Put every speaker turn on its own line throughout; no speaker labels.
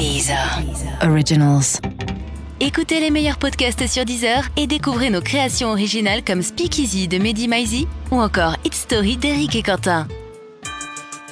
Deezer. Originals. Écoutez les meilleurs podcasts sur Deezer et découvrez nos créations originales comme Speakeasy de Mehdi Maizi ou encore It's Story d'Eric et Quentin.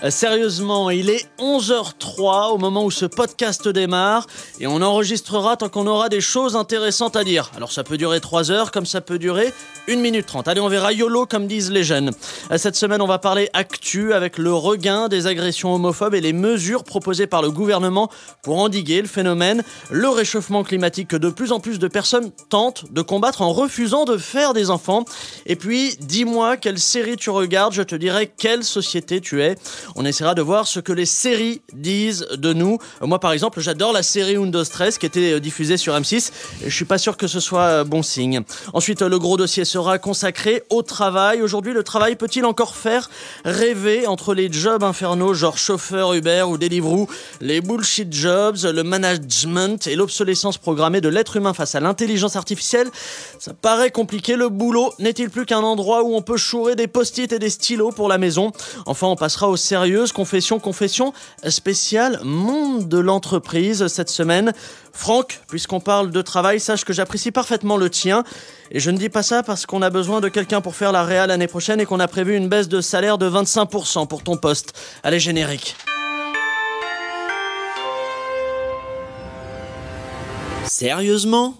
Euh, Sérieusement, il est 11h03 au moment où ce podcast démarre et on enregistrera tant qu'on aura des choses intéressantes à dire. Alors ça peut durer 3 heures comme ça peut durer 1 minute 30. Allez, on verra YOLO comme disent les jeunes. Euh, Cette semaine, on va parler actu avec le regain des agressions homophobes et les mesures proposées par le gouvernement pour endiguer le phénomène, le réchauffement climatique que de plus en plus de personnes tentent de combattre en refusant de faire des enfants. Et puis, dis-moi quelle série tu regardes, je te dirai quelle société tu es. On essaiera de voir ce que les séries disent de nous. Moi, par exemple, j'adore la série Undo Stress qui était euh, diffusée sur M6. Et je suis pas sûr que ce soit euh, bon signe. Ensuite, euh, le gros dossier sera consacré au travail. Aujourd'hui, le travail peut-il encore faire rêver entre les jobs infernaux, genre chauffeur Uber ou Deliveroo, les bullshit jobs, le management et l'obsolescence programmée de l'être humain face à l'intelligence artificielle? Ça paraît compliqué. Le boulot n'est-il plus qu'un endroit où on peut chourer des post-it et des stylos pour la maison? Enfin, on passera aux sérieuses confessions, confessions spéciales monde de l'entreprise cette semaine. Franck, puisqu'on parle de travail, sache que j'apprécie parfaitement le tien. Et je ne dis pas ça parce qu'on a besoin de quelqu'un pour faire la réal l'année prochaine et qu'on a prévu une baisse de salaire de 25% pour ton poste. Allez, générique. Sérieusement?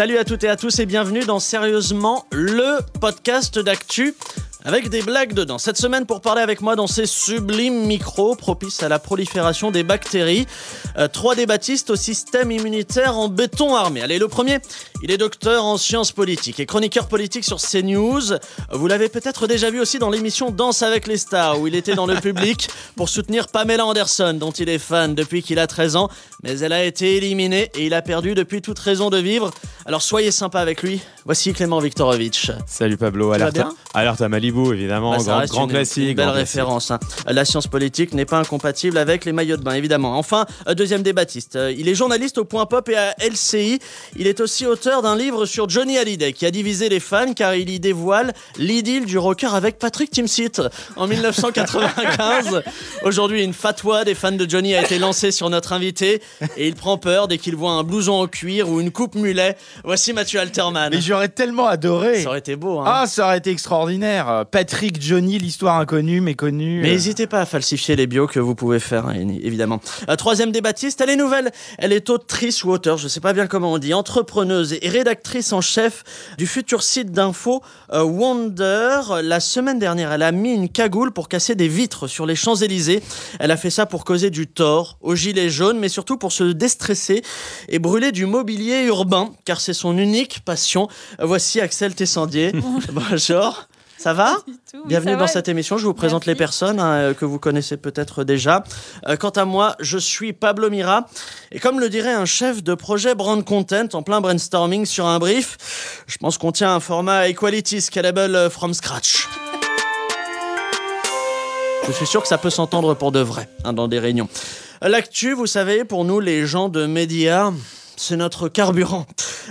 Salut à toutes et à tous et bienvenue dans Sérieusement, le podcast d'actu avec des blagues dedans. Cette semaine, pour parler avec moi dans ces sublimes micros propices à la prolifération des bactéries, euh, trois débattistes au système immunitaire en béton armé. Allez, le premier, il est docteur en sciences politiques et chroniqueur politique sur CNews. Vous l'avez peut-être déjà vu aussi dans l'émission Danse avec les stars, où il était dans le public pour soutenir Pamela Anderson, dont il est fan depuis qu'il a 13 ans, mais elle a été éliminée et il a perdu depuis toute raison de vivre. Alors soyez sympa avec lui. Voici Clément Viktorovitch.
Salut Pablo, alerte, alerte à Malibu évidemment,
Bah, ça
grand,
reste
grand
une,
classique.
une belle
grand classique.
référence. hein. La science politique n'est pas incompatible avec les maillots de bain, évidemment. Enfin, euh, deuxième débattiste. Euh, Il est journaliste au Point Pop et à LCI. Il est aussi auteur d'un livre sur Johnny Hallyday qui a divisé les fans car il y dévoile l'idylle du rocker avec Patrick Timsit en 1995. Aujourd'hui, une fatwa des fans de Johnny a été lancée sur notre invité et il prend peur dès qu'il voit un blouson en cuir ou une coupe mulet. Voici Mathieu Alterman.
Mais j'aurais tellement adoré.
Ça aurait été beau, hein.
Ah, ça aurait été extraordinaire. Euh, Patrick, Johnny, l'histoire inconnue, méconnue.
Mais
euh,
n'hésitez pas à falsifier les bios que vous pouvez faire, hein, évidemment. Euh, troisième débattiste, elle est nouvelle. Elle est autrice ou auteur, je sais pas bien comment on dit, entrepreneuse et rédactrice en chef du futur site d'info euh, Wonder. La semaine dernière, elle a mis une cagoule pour casser des vitres sur les Champs-Élysées. Elle a fait ça pour causer du tort aux gilets jaunes, mais surtout pour se déstresser et brûler du mobilier urbain, car c'est son unique passion. Voici Axel Tessandier. Bonjour. Ça va Bienvenue dans cette émission. Je vous présente les personnes hein, euh, que vous connaissez peut-être déjà. Euh, quant à moi, je suis Pablo Mira. Et comme le dirait un chef de projet brand content en plein brainstorming sur un brief, je pense qu'on tient un format equality scalable euh, from scratch. Je suis sûr que ça peut s'entendre pour de vrai hein, dans des réunions. L'actu, vous savez, pour nous les gens de médias, c'est notre carburant.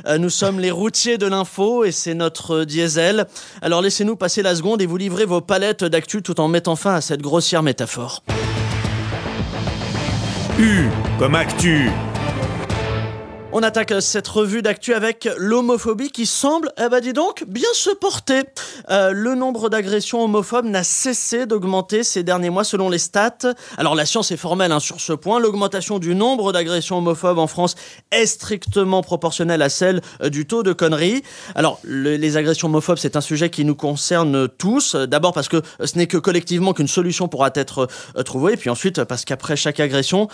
Euh, Nous sommes les routiers de l'info et c'est notre diesel. Alors laissez-nous passer la seconde et vous livrer vos palettes d'actu tout en mettant fin à cette grossière métaphore.
U comme actu.
On attaque cette revue d'actu avec l'homophobie qui semble, eh ben dis donc, bien se porter. Euh, le nombre d'agressions homophobes n'a cessé d'augmenter ces derniers mois selon les stats. Alors la science est formelle hein, sur ce point. L'augmentation du nombre d'agressions homophobes en France est strictement proportionnelle à celle euh, du taux de conneries. Alors le- les agressions homophobes, c'est un sujet qui nous concerne tous. D'abord parce que ce n'est que collectivement qu'une solution pourra être euh, trouvée. Et puis ensuite parce qu'après chaque agression,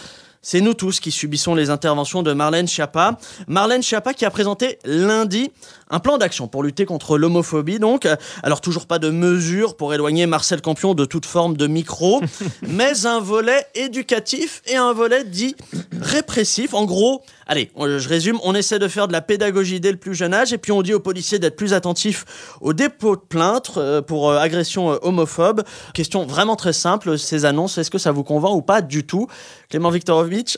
c'est nous tous qui subissons les interventions de Marlène Schiappa. Marlène Schiappa qui a présenté lundi un plan d'action pour lutter contre l'homophobie, donc. Alors, toujours pas de mesures pour éloigner Marcel Campion de toute forme de micro, mais un volet éducatif et un volet dit répressif. En gros, allez, je résume, on essaie de faire de la pédagogie dès le plus jeune âge, et puis on dit aux policiers d'être plus attentifs au dépôt de plainte euh, pour euh, agression euh, homophobe. Question vraiment très simple, ces annonces, est-ce que ça vous convainc ou pas du tout? Clément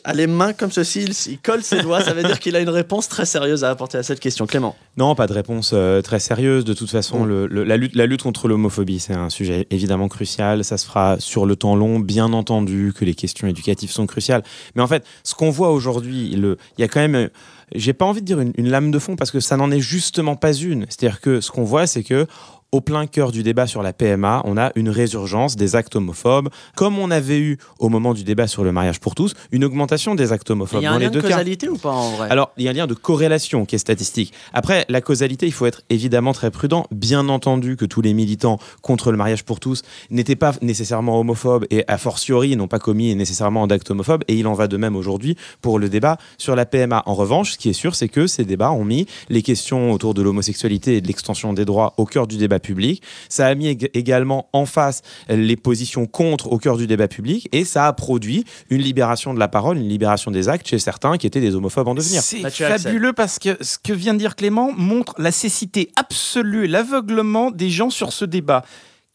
A les mains comme ceci, il, colle ses doigts, ça veut dire qu'il a une réponse très sérieuse à apporter à cette question. Clément
Non, pas de réponse euh, très sérieuse. De toute façon, le, la, lutte, la lutte contre l'homophobie, c'est un sujet évidemment crucial. Ça se fera sur le temps long, bien entendu que les questions éducatives sont cruciales. Mais en fait, ce qu'on voit aujourd'hui, il y a quand même j'ai pas envie de dire une, une, lame de fond parce que ça n'en est justement pas une. C'est-à-dire que ce qu'on voit, c'est que au plein cœur du débat sur la PMA, on a une résurgence des actes homophobes, comme on avait eu au moment du débat sur le mariage pour tous, une augmentation des actes homophobes.
Il y a un lien de causalité ou pas en vrai?
Alors, il y a un lien de corrélation qui est statistique. Après, la causalité, il faut être évidemment très prudent. Bien entendu que tous les militants contre le mariage pour tous n'étaient pas nécessairement homophobes et a fortiori n'ont pas commis nécessairement d'actes homophobes, et il en va de même aujourd'hui pour le débat sur la PMA. En revanche, ce qui est sûr, c'est que ces débats ont mis les questions autour de l'homosexualité et de l'extension des droits au cœur du débat public. Ça a mis également en face les positions contre au cœur du débat public et ça a produit une libération de la parole, une libération des actes chez certains qui étaient des homophobes en devenir.
C'est fabuleux parce que ce que vient de dire Clément montre la cécité absolue et l'aveuglement des gens sur ce débat.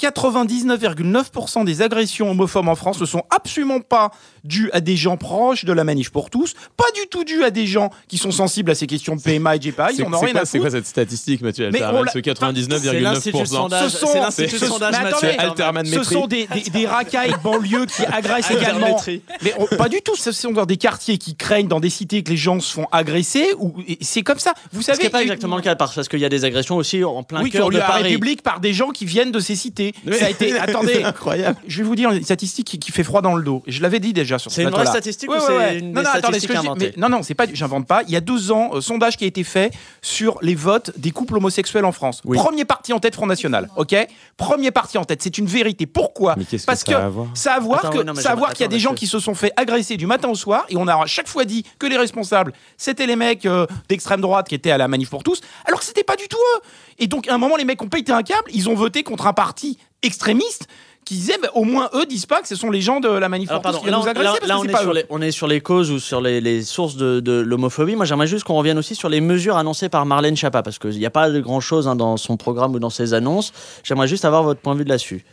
99,9% des agressions homophobes en France ne sont absolument pas dues à des gens proches de la manif pour tous, pas du tout dues à des gens qui sont sensibles à ces questions de PMA et GPA. Ils en ont rien à
C'est quoi cette statistique, Mathieu Mais Ce 99,9%.
C'est ce sondage, Mathieu.
Ce sont des, des, racailles banlieues qui agressent également. Mais pas du tout. Ce sont dans des quartiers qui craignent, dans des cités que les gens se font agresser. Ou c'est comme ça. Vous savez.
Ce n'est pas exactement le cas parce qu'il y a des agressions aussi en plein cœur de Paris.
République par des gens qui viennent de ces cités. Ça a été. Attendez, incroyable. Je vais vous dire une statistique qui, fait froid dans le dos. Je l'avais dit déjà sur ce
C'est une vraie statistique ou c'est une non, non, attendez, que
Non, non, c'est pas. J'invente pas. Il y a deux ans, euh, sondage qui a été fait sur les votes des couples homosexuels en France. Premier parti en tête Front National. Ok. Premier parti en tête. C'est une vérité. Pourquoi
Parce que,
ça a à voir que ça a voir qu'il y a des gens qui se sont fait agresser du matin au soir et on a à chaque fois dit que les responsables c'était les mecs euh, d'extrême droite qui étaient à la manif pour tous, alors que c'était pas du tout eux. Et donc à un moment les mecs ont pété un câble. Ils ont voté contre un parti extrémistes qui disaient bah, au moins eux disent pas que ce sont les gens de la qui nous agresser
là, on, est sur les, on est sur les causes ou sur les, sources de, l'homophobie. Moi, j'aimerais juste qu'on revienne aussi sur les mesures annoncées par Marlène Schiappa parce qu'il n'y a pas de grand chose hein, dans son programme ou dans ses annonces. J'aimerais juste avoir votre point de vue là-dessus.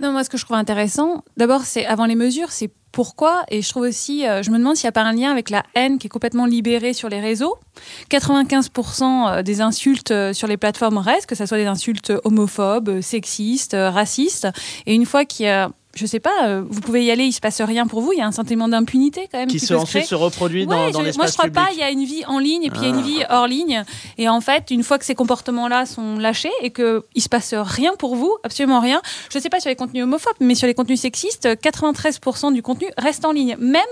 Non, moi, ce que je trouve intéressant, d'abord, c'est avant les mesures, c'est pourquoi. Et je trouve aussi, euh, je me demande s'il n'y a pas un lien avec la haine qui est complètement libérée sur les réseaux. 95% euh, des insultes euh, sur les plateformes restent, que ce soit des insultes homophobes, sexistes, racistes. Et une fois qu'il y a je sais pas, euh, vous pouvez y aller, il se passe rien pour vous. Il y a un sentiment d'impunité quand même
qui, se, ensuite se reproduit dans, dans l'espace
Moi, je crois pas. Il y a une vie en ligne et puis il y a une ah. vie hors ligne. Et en fait, une fois que ces comportements-là sont lâchés et que il se passe rien pour vous, absolument rien. Je sais pas sur les contenus homophobes, mais sur les contenus sexistes, 93% du contenu reste en ligne, même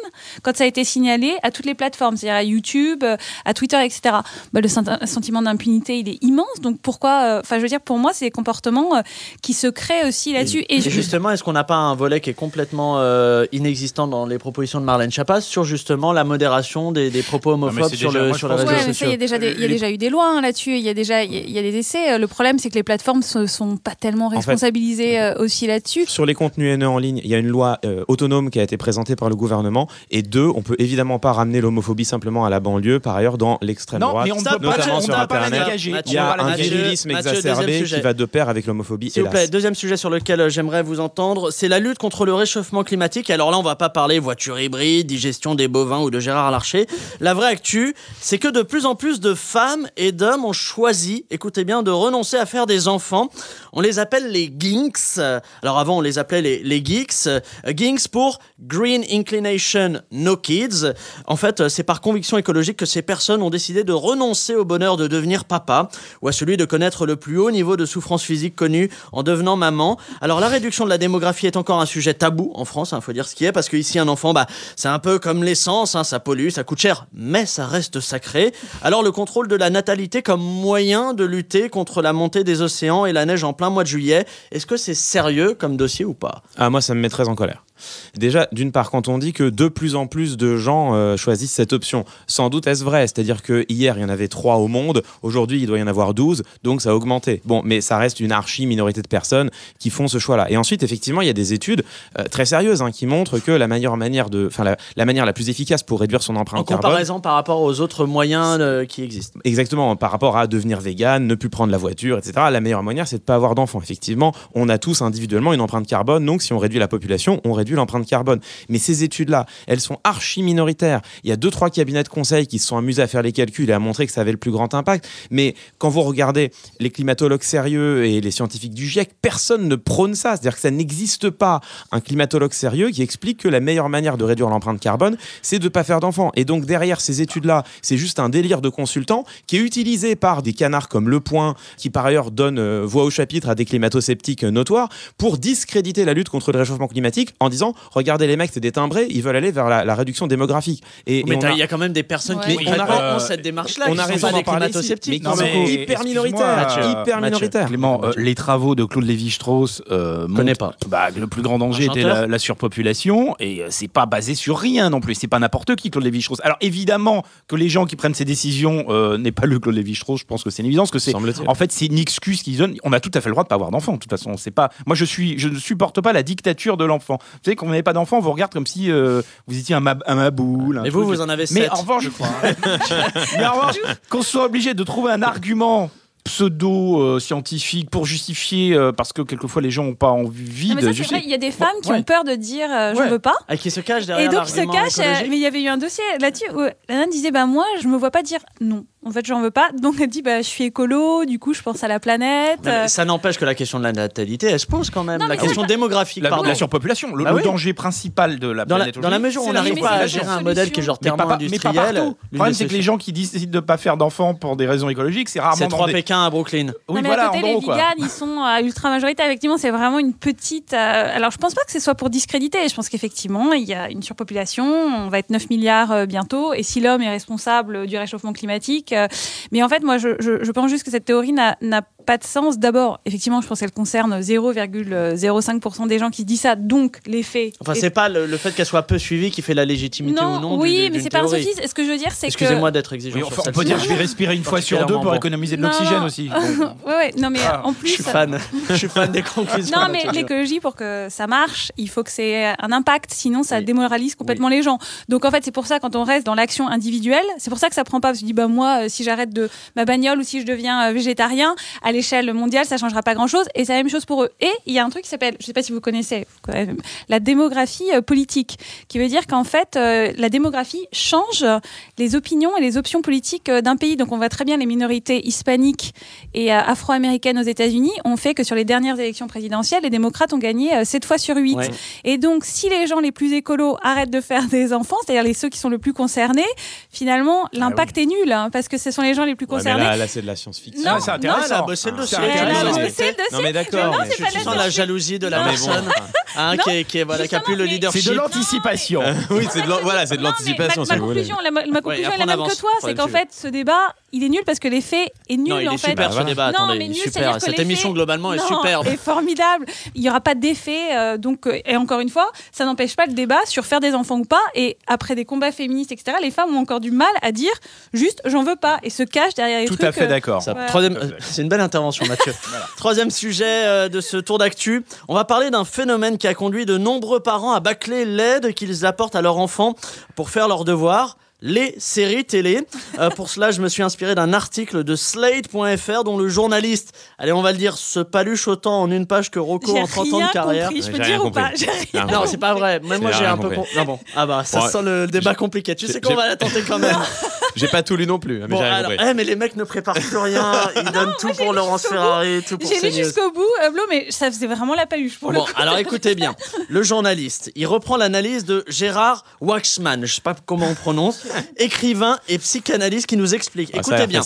quand ça a été signalé à toutes les plateformes, c'est-à-dire à YouTube, à Twitter, etc. Bah, le sentiment d'impunité, il est immense. Donc pourquoi euh, Enfin, je veux dire, pour moi, c'est des comportements euh, qui se créent aussi là-dessus.
Et, et, justement, est-ce qu'on n'a pas un un volet qui est complètement euh, inexistant dans les propositions de Marlène Schiappa sur justement la modération des, propos homophobes sur, le, sur les réseaux sociaux.
Il y, a déjà y a déjà eu des lois hein, là-dessus, il y a déjà il y a des essais. Le problème, c'est que les plateformes ne sont pas tellement responsabilisées euh, aussi là-dessus.
Sur les contenus haineux en ligne, il y a une loi euh, autonome qui a été présentée par le gouvernement. Et deux, on peut évidemment pas ramener l'homophobie simplement à la banlieue, par ailleurs dans l'extrême droite,
mais on notamment sur Internet.
Il y a un virilisme exacerbé qui va de pair avec l'homophobie.
S'il vous plaît, deuxième sujet sur lequel j'aimerais vous entendre, c'est la lutte contre le réchauffement climatique. Alors là, on va pas parler voiture hybride, digestion des bovins ou de Gérard Larcher. La vraie actu, c'est que de plus en plus de femmes et d'hommes ont choisi, écoutez bien, de renoncer à faire des enfants. On les appelle les ginks. Alors avant, on les appelait les, geeks. Ginks pour Green Inclination No Kids. En fait, c'est par conviction écologique que ces personnes ont décidé de renoncer au bonheur de devenir papa ou à celui de connaître le plus haut niveau de souffrance physique connu en devenant maman. Alors la réduction de la démographie est encore un sujet tabou en France, il hein, faut dire ce qui est, parce qu'ici un enfant, bah, c'est un peu comme l'essence, hein, ça pollue, ça coûte cher, mais ça reste sacré. Alors le contrôle de la natalité comme moyen de lutter contre la montée des océans et la neige en plein mois de juillet, est-ce que c'est sérieux comme dossier ou pas?
Ah moi ça me met très en colère. Déjà, d'une part, quand on dit que de plus en plus de gens euh, choisissent cette option, sans doute est-ce vrai C'est-à-dire que hier, il y en avait 3 au monde, aujourd'hui, il doit y en avoir 12, donc ça a augmenté. Bon, mais ça reste une archi minorité de personnes qui font ce choix-là. Et ensuite, effectivement, il y a des études euh, très sérieuses hein, qui montrent que la meilleure manière de, enfin, la, la, manière la plus efficace pour réduire son empreinte
en
carbone. En
comparaison par rapport aux autres moyens euh, qui existent.
Exactement, par rapport à devenir vegan, ne plus prendre la voiture, etc. La meilleure manière, c'est de pas avoir d'enfants. Effectivement, on a tous individuellement une empreinte carbone, donc si on réduit la population, on réduit l'empreinte carbone. Mais ces études-là, elles sont archi minoritaires. Il y a deux, trois cabinets de conseil qui se sont amusés à faire les calculs et à montrer que ça avait le plus grand impact. Mais quand vous regardez les climatologues sérieux et les scientifiques du GIEC, personne ne prône ça. C'est-à-dire que ça n'existe pas un climatologue sérieux qui explique que la meilleure manière de réduire l'empreinte carbone, c'est de ne pas faire d'enfants. Et donc derrière ces études-là, c'est juste un délire de consultants qui est utilisé par des canards comme Le Point, qui par ailleurs donne euh, voix au chapitre à des climato-sceptiques notoires, pour discréditer la lutte contre le réchauffement climatique en disant regardez les mecs, c'est des timbrés, ils veulent aller vers la, réduction démographique.
Et, mais il y a quand même des personnes qui on a, cette démarche-là.
On a raison d'en parler, mais qui sont hyper minoritaires. Hyper minoritaires.
Clément, euh, les travaux de Claude Lévi-Strauss euh,
connais pas.
Bah, le plus grand danger était la, surpopulation et euh, c'est pas basé sur rien non plus. C'est pas n'importe qui Claude Lévi-Strauss. Alors évidemment que les gens qui prennent ces décisions euh, n'aient pas lu Claude Lévi-Strauss. Je pense que c'est une évidence que c'est. En fait, c'est une excuse qu'ils donnent. On a tout à fait le droit de pas avoir d'enfant. De toute façon, c'est pas. Moi, je suis, je ne supporte pas la dictature de l'enfant. Vous savez, quand vous n'avez pas d'enfant, on vous regarde comme si vous étiez un, maboule.
Mais vous, vous en avez sept.
Mais en revanche, je crois. Hein. Mais en revanche, qu'on soit obligé de trouver un argument pseudo-scientifique pour justifier, euh, parce que quelquefois les gens n'ont pas envie de
justifier. Il y a des femmes qui ont peur de dire euh, je ne veux pas.
Et qui se cachent derrière
Et donc ils se cachent. Euh, mais il y avait eu un dossier là-dessus où la nana disait bah, Moi, je me vois pas dire non en fait, j'en veux pas. Donc elle dit, bah, je suis écolo, du coup, je pense à la planète.
ça n'empêche que la question de la natalité, elle se pose quand même. la question démographique,
la,
pardon.
La surpopulation, le, bah danger principal de la
dans
planète.
La, dans la mesure où on n'arrive pas à gérer un modèle qui est genre thermo industriel.
Le problème, c'est que les gens qui décident de ne pas faire d'enfants pour des raisons écologiques, c'est rarement.
C'est trois Pékin à Brooklyn.
Oui, voilà. À côté, les vegans, ils sont à ultra majorité. Effectivement, c'est vraiment une petite. Euh, alors, je pense pas que ce soit pour discréditer. Je pense qu'effectivement, il y a une surpopulation. On va être 9 milliards euh, bientôt. Et si l'homme est responsable du réchauffement climatique, mais en fait moi, je, pense juste que cette théorie n'a pas de sens. D'abord, effectivement, je pense qu'elle concerne 0,05% des gens qui disent ça, donc l'effet.
Enfin, c'est pas le, fait qu'elle soit peu suivie qui fait la légitimité
ou
non.
Oui, mais c'est pas un sophisme. Ce que je veux dire, c'est que.
Excusez-moi d'être exigeant.
Oui, on peut dire je vais respirer une fois sur deux pour économiser de l'oxygène aussi.
ouais, ouais, non, mais ah, en plus.
Je suis fan. je suis fan des conclusions.
Non, mais l'écologie, pour que ça marche, il faut que c'est un impact. Sinon, ça démoralise complètement les gens. Donc, en fait, c'est pour ça, quand on reste dans l'action individuelle, c'est pour ça que ça prend pas. Parce que je dis, bah, moi, euh, si j'arrête de ma bagnole ou si je deviens euh, végétarien, à l'échelle mondiale, ça changera pas grand-chose. Et c'est la même chose pour eux. Et il y a un truc qui s'appelle, je sais pas si vous connaissez, la démographie euh, politique, qui veut dire qu'en fait, euh, la démographie change les opinions et les options politiques d'un pays. Donc on voit très bien les minorités hispaniques et afro-américaines aux États-Unis ont fait que sur les dernières élections présidentielles, les démocrates ont gagné 7 fois sur 8. Et donc, si les gens les plus écolos arrêtent de faire des enfants, c'est-à-dire les ceux qui sont le plus concernés, finalement, ah l'impact est nul, hein, parce que ce sont les gens les plus concernés
c'est de la science-fiction.
Non,
c'est intéressant. Non, c'est le dossier.
Non,
mais d'accord.
Tu sens la jalousie de la personne hein, qui, est, qui, est, voilà, qui a plus le leadership.
C'est de l'anticipation.
oui, c'est de voilà, c'est de l'anticipation.
Ma, conclusion, ma conclusion est la même que toi, c'est qu'en fait, ce débat, il est nul parce que l'effet est nul.
Non, il est super ce débat. Attendez, super. Cette émission globalement est superbe.
Est formidable. Il n'y aura pas d'effet. Euh, donc, euh, et encore une fois, ça n'empêche pas le débat sur faire des enfants ou pas. Et après des combats féministes, etc., les femmes ont encore du mal à dire juste j'en veux pas et se cachent derrière les
trucs.
Tout
à fait d'accord.
C'est une belle intervention, Mathieu. Troisième sujet euh, de ce tour d'actu. On va parler d'un phénomène qui a conduit de nombreux parents à bâcler l'aide qu'ils apportent à leurs enfants pour faire leurs devoirs les séries télé. Euh, pour cela, je me suis inspiré d'un article de Slate.fr dont le journaliste, allez, on va le dire, se paluche autant en une page que Rocco en 30 ans de carrière.
Compris, je peux dire ou pas
Non, c'est pas vrai. Même moi, j'ai un peu. Non, bon. Ah bah, ça sent le débat compliqué. Tu sais qu'on va la tenter quand même.
J'ai pas tout lu non plus. Mais
bon, alors, eh, mais les mecs ne préparent plus rien. Ils donnent tout pour Laurence Ferrari, tout pour
J'ai lu jusqu'au bout, euh, Blo, mais ça faisait vraiment la paluche pour
bon, alors écoutez bien. Le journaliste, il reprend l'analyse de Gérard Waxman, je sais pas comment on prononce, écrivain et psychanalyste qui nous explique. Ah, écoutez bien.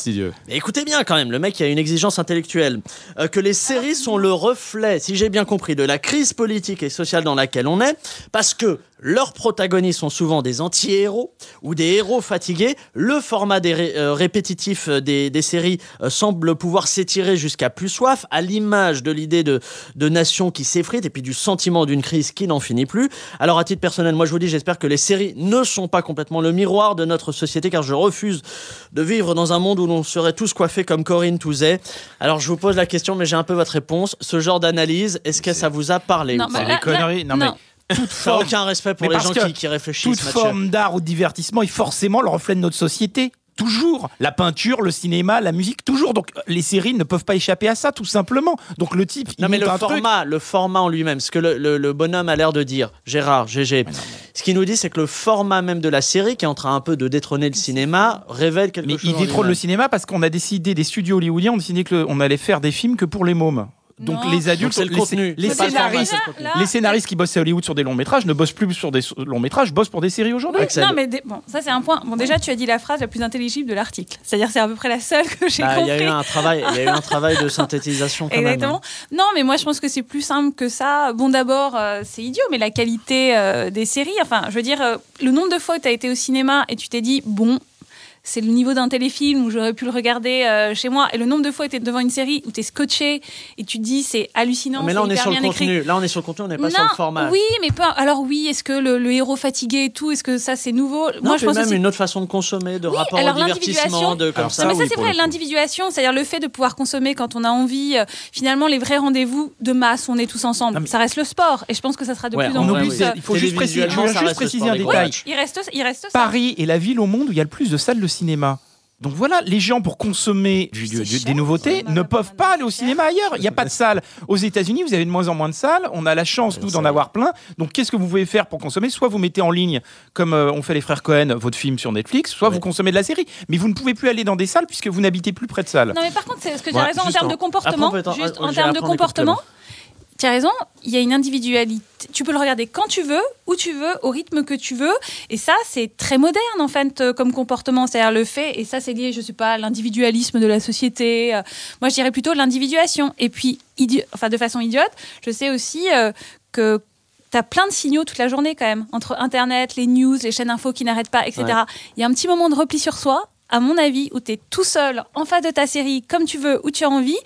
Mais écoutez bien quand même, le mec il a une exigence intellectuelle. Euh, que les séries sont le reflet, si j'ai bien compris, de la crise politique et sociale dans laquelle on est, parce que leurs protagonistes sont souvent des anti-héros ou des héros fatigués. Le le format des euh, répétitif des, des séries semble pouvoir s'étirer jusqu'à plus soif, à l'image de l'idée de, de nation qui s'effrite et puis du sentiment d'une crise qui n'en finit plus. Alors à titre personnel, moi je vous dis, j'espère que les séries ne sont pas complètement le miroir de notre société, car je refuse de vivre dans un monde où l'on serait tous coiffés comme Corinne Touzet. Alors je vous pose la question, mais j'ai un peu votre réponse. Ce genre d'analyse, est-ce que ça vous a parlé
Non,
ou
bah,
pas.
Non, mais toute forme,
aucun respect pour
Mais
les gens qui, qui réfléchissent.
toute forme d'art ou de divertissement est forcément le reflet de notre société. Toujours. La peinture, le cinéma, la musique, toujours. Donc les séries ne peuvent pas échapper à ça, tout simplement. Donc le type, il
Non mais le
truc.
format, le format en lui-même, ce que le, le- le bonhomme a l'air de dire, Gérard, GG, ce qu'il nous dit c'est que le format même de la série, qui est en train un peu de détrôner le cinéma, révèle quelque
Mais
chose.
il
en
détrône le cinéma parce qu'on a décidé, des studios hollywoodiens ont décidé qu'on allait faire des films que pour les mômes. Donc
Non.
les adultes,
Donc le
les,
contenu,
les scénaristes,
le.
Là,
les scénaristes qui bossent à Hollywood sur des longs métrages ne bossent plus sur des longs métrages, bossent pour des séries aujourd'hui.
Oui, non, mais des- bon, ça c'est un point. Bon, déjà, tu as dit la phrase la plus intelligible de l'article. C'est-à-dire, c'est à peu près la seule que j'ai
Bah, Il y a
compris.
eu un travail, il y a eu un travail de synthétisation quand
Exactement.
même.
Non, mais moi je pense que c'est plus simple que ça. Bon, d'abord, euh, c'est idiot, mais la qualité euh, des séries, enfin, je veux dire, euh, le nombre de fois où tu as été au cinéma et tu t'es dit, bon, c'est le niveau d'un téléfilm où j'aurais pu le regarder euh, chez moi, et le nombre de fois où tu es devant une série où tu es scotché et tu te dis, c'est hallucinant.
Mais là on est sur le
écrit.
contenu. Là on est sur le contenu, on n'est pas
non,
sur le format.
oui, mais pas. Alors oui, est-ce que le, le héros fatigué et tout, est-ce que ça c'est nouveau?
Non,
Moi, je pense
même
aussi.
une autre façon de consommer, de
Oui,
rapport
alors
au divertissement, de comme
Alors
ça.
Non, mais ça
oui,
c'est vrai, l'individuation, c'est-à-dire le fait de pouvoir consommer quand on a envie. euh, finalement, les vrais rendez-vous de masse, on est tous ensemble.
Non, mais-
ça reste le sport, et je pense que ça sera de
Ouais,
plus
en
plus. euh,
il faut juste préciser, un détail.
il reste, il reste ça.
Paris est la ville au monde où il y a le plus de salles de cinéma. Donc voilà, les gens pour consommer du- du-
C'est
du-
cher,
des nouveautés
ça.
ne peuvent pas aller au cinéma ailleurs. Il n'y a pas de salle. Aux États-Unis, vous avez de moins en moins de salles. On a la chance, nous, d'en avoir plein. Donc qu'est-ce que vous pouvez faire pour consommer? Soit vous mettez en ligne, comme euh, ont fait les frères Cohen, votre film sur Netflix, soit vous consommez de la série. Mais vous ne pouvez plus aller dans des salles puisque vous n'habitez plus près de salles.
Non, mais par contre, c'est ce que tu
Ouais,
as raison en termes
en-
de comportement.
On
Juste
on-
en termes de comportement. Tu as raison, il y a une individualité. Tu peux le regarder quand tu veux, où tu veux, au rythme que tu veux. Et ça, c'est très moderne, en fait, euh, comme comportement. C'est-à-dire le fait, et ça, c'est lié, je sais pas, à l'individualisme de la société. Euh, Moi, je dirais plutôt l'individuation. Et puis, enfin, de façon idiote, je sais aussi euh, que tu as plein de signaux toute la journée, quand même, entre Internet, les news, les chaînes infos qui n'arrêtent pas, etc. Il y a un petit moment de repli sur soi. À mon avis, où tu es tout seul en face de ta série, comme tu veux, où tu as envie,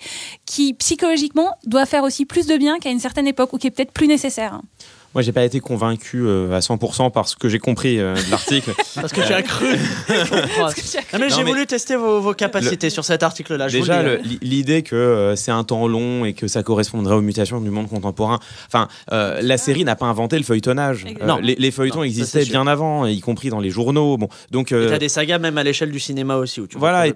qui psychologiquement doit faire aussi plus de bien qu'à une certaine époque ou qui est peut-être plus nécessaire.
Moi, j'ai pas été convaincu euh, à 100% par ce que j'ai compris euh, de l'article.
Parce que tu as cru. Non, mais j'ai
mais-
voulu tester vos, vos capacités sur cet article-là.
Déjà,
le-
l'idée que euh, c'est un temps long et que ça correspondrait aux mutations du monde contemporain. Enfin, euh, la série n'a pas inventé le feuilletonnage. Euh,
Non.
les, les feuilletons
Non,
existaient
sûr.
bien avant, y compris dans les journaux. Bon, donc euh,
t'as des sagas même à l'échelle du cinéma aussi où tu
voilà. Et,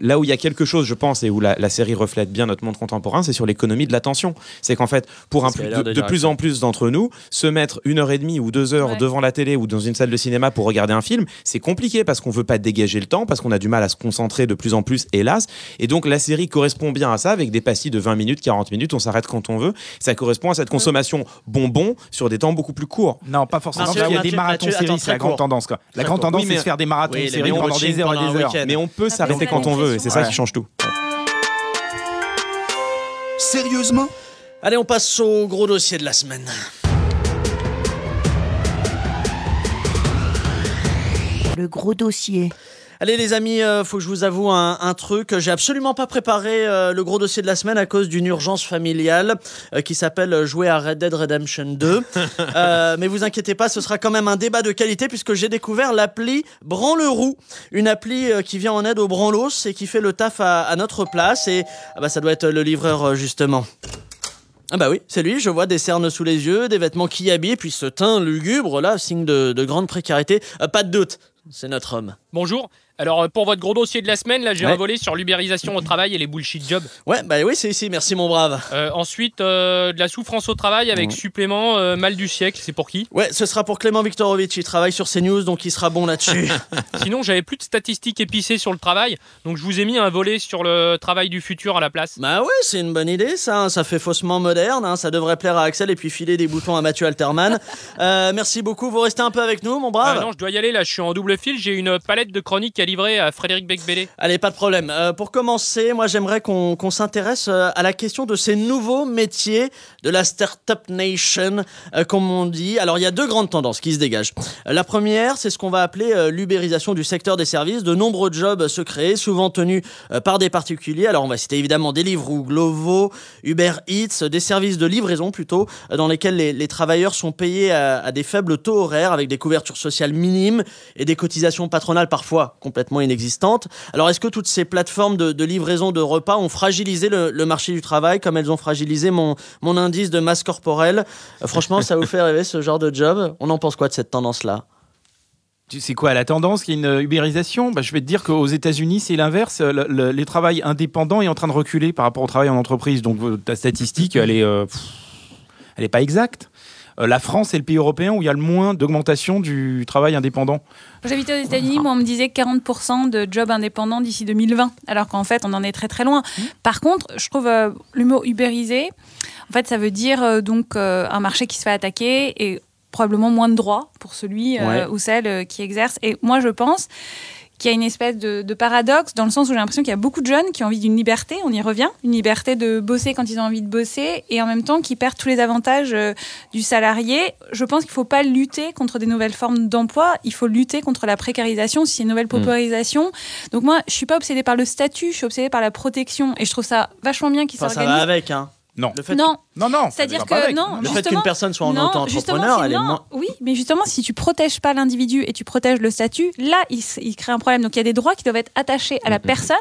là où il y a quelque chose, je pense, et où la, la série reflète bien notre monde contemporain, c'est sur l'économie de l'attention. C'est qu'en fait, pour un de,
de
de
dire
plus en plus d'entre nous, se mettre une heure et demie ou deux heures
Ouais.
devant la télé ou dans une salle de cinéma pour regarder un film, c'est compliqué parce qu'on veut pas dégager le temps, parce qu'on a du mal à se concentrer de plus en plus, hélas. Et donc la série correspond bien à ça, avec des pastilles de 20 minutes, 40 minutes, on s'arrête quand on veut. Ça correspond à cette consommation bonbon sur des temps beaucoup plus courts.
Non, pas forcément.
Mathieu,
qu'il y a
Mathieu,
des marathons séries, c'est la grande
court.
tendance. Quoi. La grande
court.
tendance,
Oui,
c'est
mais-
de faire des marathons
Oui,
séries pendant des heures et des heures.
Mais on peut s'arrêter quand on veut, et c'est ça qui change tout.
Sérieusement?
Allez, on passe au gros dossier de la semaine.
Le gros dossier.
Allez les amis, euh, faut que je vous avoue un, un truc. J'ai absolument pas préparé euh, le gros dossier de la semaine à cause d'une urgence familiale euh, qui s'appelle jouer à Red Dead Redemption 2. Euh, mais vous inquiétez pas, ce sera quand même un débat de qualité puisque j'ai découvert l'appli Branlerou, une appli euh, qui vient en aide aux branlos et qui fait le taf à, à notre place. Et ah bah ça doit être le livreur euh, justement. Ah bah oui, c'est lui, je vois des cernes sous les yeux, des vêtements qui habillent, puis ce teint lugubre là, signe de, de grande précarité. Euh, pas de doute, c'est notre homme.
Bonjour. Alors euh, pour votre gros dossier de la semaine, là j'ai
Ouais.
un volet sur l'ubérisation au travail et les bullshit jobs.
Ouais, bah oui, c'est ici, merci mon brave.
Euh, ensuite euh, de la souffrance au travail avec supplément euh, mal du siècle, c'est pour qui?
Ouais, ce sera pour Clément Viktorovitch, il travaille sur CNews, donc il sera bon là-dessus.
Sinon j'avais plus de statistiques épicées sur le travail, donc je vous ai mis un volet sur le travail du futur à la place.
bah ouais, c'est une bonne idée ça, hein, ça fait faussement moderne, hein, ça devrait plaire à Axel et puis filer des boutons à Mathieu Alterman. Merci beaucoup, vous restez un peu avec nous mon brave
non, je dois y aller là, je suis en double fil, j'ai une palette de chroniques à livrer à Frédéric Becbellé.
Allez, pas de problème. Euh, pour commencer, moi j'aimerais qu'on s'intéresse euh, à la question de ces nouveaux métiers de la Startup Nation, euh, comme on dit. Alors il y a deux grandes tendances qui se dégagent. La première, c'est ce qu'on va appeler l'ubérisation du secteur des services. De nombreux jobs se créent, souvent tenus par des particuliers. Alors on va citer évidemment Deliveroo, Glovo, Uber Eats, des services de livraison plutôt, dans lesquels les, travailleurs sont payés à, à des faibles taux horaires avec des couvertures sociales minimes et des cotisations patronales parfois complètement inexistantes. Alors est-ce que toutes ces plateformes de, livraison de repas ont fragilisé le, marché du travail comme elles ont fragilisé mon, mon indice de masse corporelle? Euh, Franchement, ça vous fait rêver ce genre de job? On en pense quoi de cette tendance-là?
Tu sais quoi, la tendance, qu'il y a une ubérisation? Bah, Je vais te dire qu'aux États-Unis, c'est l'inverse. Le, le, les travail indépendants est en train de reculer par rapport au travail en entreprise. Donc euh, ta statistique, elle est, euh, elle est pas exacte. Euh, la France est le pays européen où il y a le moins d'augmentation du travail indépendant.
J'habitais aux États-Unis, moi, on me disait 40% de jobs indépendants d'ici 2020, alors qu'en fait, on en est très très loin. Par contre, je trouve euh, le mot ubérisé, en fait, ça veut dire euh, donc euh, un marché qui se fait attaquer et probablement moins de droits pour celui
Ouais.
ou celle qui exerce. Et moi, je pense qu'il y a une espèce de, de paradoxe dans le sens où j'ai l'impression qu'il y a beaucoup de jeunes qui ont envie d'une liberté, on y revient, une liberté de bosser quand ils ont envie de bosser et en même temps qui perdent tous les avantages euh, du salarié. Je pense qu'il ne faut pas lutter contre des nouvelles formes d'emploi, il faut lutter contre la précarisation, si c'est une nouvelle paupérisation. Donc moi, je suis pas obsédée par le statut, je suis obsédée par la protection et je trouve ça vachement bien qu'ils
Enfin, ça va
s'organisent.
avec, hein.
Non.
Le fait
Non,
Non, non.
c'est-à-dire que non,
Le fait qu'une personne soit en
non,
auto-entrepreneur,
justement,
elle est
non,
moins-
Oui, mais justement, si tu protèges pas l'individu et tu protèges le statut, là, il, il crée un problème. Donc, il y a des droits qui doivent être attachés à la personne,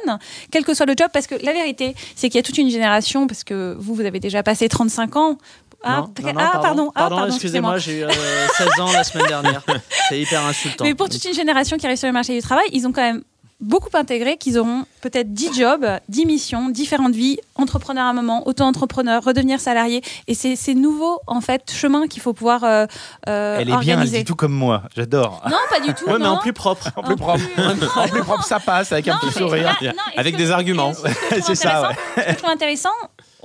quel que soit le job, parce que la vérité, c'est qu'il y a toute une génération, parce que vous, vous avez déjà passé 35 ans. Ah,
Non, non, non,
ah, pardon, ah, pardon,
excusez-moi, j'ai eu euh, 16 ans la semaine dernière. C'est hyper insultant.
Mais pour toute une génération qui arrive sur le marché du travail, ils ont quand même beaucoup intégré qu'ils auront peut-être 10 jobs, 10 missions, différentes vies, entrepreneur à un moment, auto-entrepreneur, redevenir salarié. Et c'est ces nouveaux en fait, chemins qu'il faut pouvoir euh, euh,
Elle est bien, elle dit tout comme moi. J'adore.
Non, pas du tout.
Ouais, mais
non.
en plus propre.
En plus propre. en plus propre, ça passe avec un petit
mais-
sourire.
non,
Avec des arguments.
C'est ça,
intéressant- Ce que je trouve intéressant,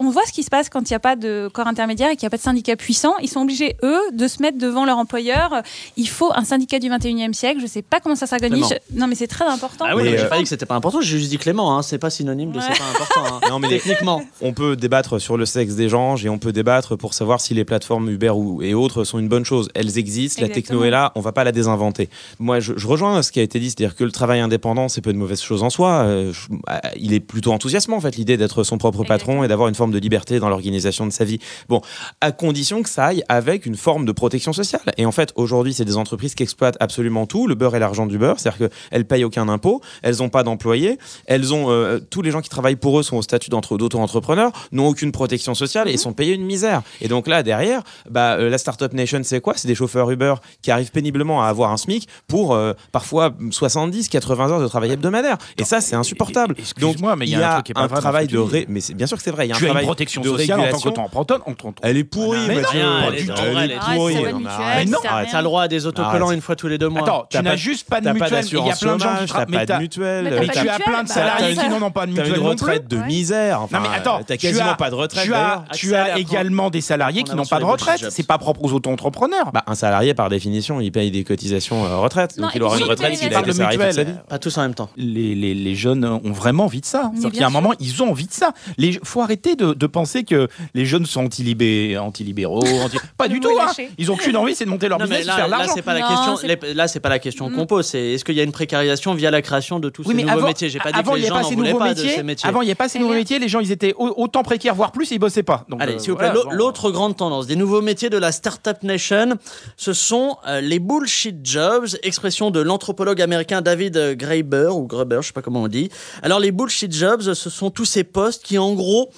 on voit ce qui se passe quand il n'y a pas de corps intermédiaire et qu'il n'y a pas de syndicat puissant. Ils sont obligés, eux, de se mettre devant leur employeur. Il faut un syndicat du 21e siècle. Je ne sais pas comment ça s'organise. Non, mais c'est très important.
Ah oui, j'ai
euh,
pas dit que c'était pas important, j'ai juste dit Clément, hein. c'est pas synonyme de
Ouais.
c'est pas important. hein.
Non, mais
Techniquement.
On peut débattre sur le sexe des gens et on peut débattre pour savoir si les plateformes Uber ou, et autres sont une bonne chose. Elles existent, la techno est là, on va pas la désinventer. Moi, je, je rejoins ce qui a été dit, c'est-à-dire que le travail indépendant, c'est pas une mauvaise chose en soi. Euh, je- ah, il est plutôt enthousiasmant, en fait, l'idée d'être son propre patron
Exactement.
et d'avoir une forme de liberté dans l'organisation de sa vie. Bon, à condition que ça aille avec une forme de protection sociale. Et en fait, aujourd'hui, c'est des entreprises qui exploitent absolument tout, le beurre et l'argent du beurre, c'est-à-dire qu'elles payent aucun impôt, elles n'ont pas d'employés, elles ont euh, tous les gens qui travaillent pour eux sont au statut d'entre- d'auto-entrepreneurs, n'ont aucune protection sociale et sont payés une misère. Et donc là, derrière, bah, euh, la Startup Nation, c'est quoi? C'est des chauffeurs Uber qui arrivent péniblement à avoir un SMIC pour euh, parfois 70, 80 heures de travail hebdomadaire. Et ça, c'est insupportable.
Excuse-moi, mais il y a un
travail de ré... mais c'est bien sûr que c'est vrai. Il y a un
une
travail
protection
de
sociale en tant qu'auto-entrepreneur.
Elle est pourrie,
Mais non,
Mathieu.
rien,
Pas
elle est
du
dans-
tout.
elle est
Arrête,
pourrie. mais
non,
à
T'as le droit à des autocollants
Arrête.
une fois tous les deux mois.
Attends, tu n'as juste pas de mutuelle. Il y a
d'assurance
plein de gens qui
t'as
tra- mais
pas de mutuelle.
Mais
tu as plein de
bah,
salariés qui n'en ont pas de mutuelle
une retraite de misère. Enfin,
Non mais attends,
t'as
tu
quasiment
as,
pas de retraite.
tu as, également des salariés qui n'ont pas de retraite. C'est pas propre aux auto-entrepreneurs.
Bah, un salarié, par définition, il paye des cotisations euh, retraite. Donc il aura une retraite s'il
il
a
y a
été
des
salarié toute sa vie.
Pas tous en même temps.
Les, les, les jeunes ont vraiment envie de ça. Qu'il y a un moment, ils ont envie de ça. Il faut arrêter de, de penser que les jeunes sont anti-libé- anti-libéraux. anti- Pas
Le
du tout. hein. Ils ont qu'une envie, c'est de monter leur
Non, mais
business et
là,
faire de
là
l'argent.
c'est pas la
Non,
question. Là, c'est pas la question qu'on pose. C'est est-ce qu'il y a une précarisation via la création de tous
Oui,
ces
mais
nouveaux
avant,
métiers? J'ai pas dit
avant,
que
il
les
n'y
gens
pas
n'en voulaient
nouveaux
pas de
métiers.
ces métiers.
Avant, il n'y a pas ces
Mais
nouveaux
bien-
métiers. Les gens, ils étaient au- autant précaires, voire plus, et ils bossaient pas. Donc,
Allez,
euh,
s'il vous plaît,
voilà,
l'au-
bon.
l'autre grande tendance des nouveaux métiers de la Startup Nation, ce sont euh, les bullshit jobs, expression de l'anthropologue américain David euh, Graeber, ou Graeber, je sais pas comment on dit. Alors, les bullshit jobs, ce sont tous ces postes qui, en gros,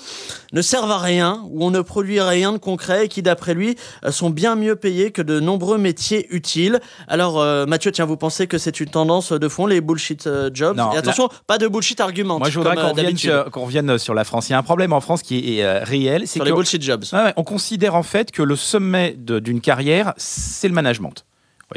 ne servent à rien, où on ne produit rien de concret et qui, d'après lui, euh, sont bien mieux payés que de nombreux métiers utiles. Alors, euh, Mathieu, tiens, vous pensez que c'est une tendance de fond, les bullshit euh, jobs?
Non,
Et attention, pas de bullshit argument.
Moi, je voudrais qu'on revienne, sur, qu'on revienne sur la France. Il y a un problème en France qui est réel. C'est
les bullshit jobs.
Ouais, on considère en fait que le sommet d'une carrière, c'est le management.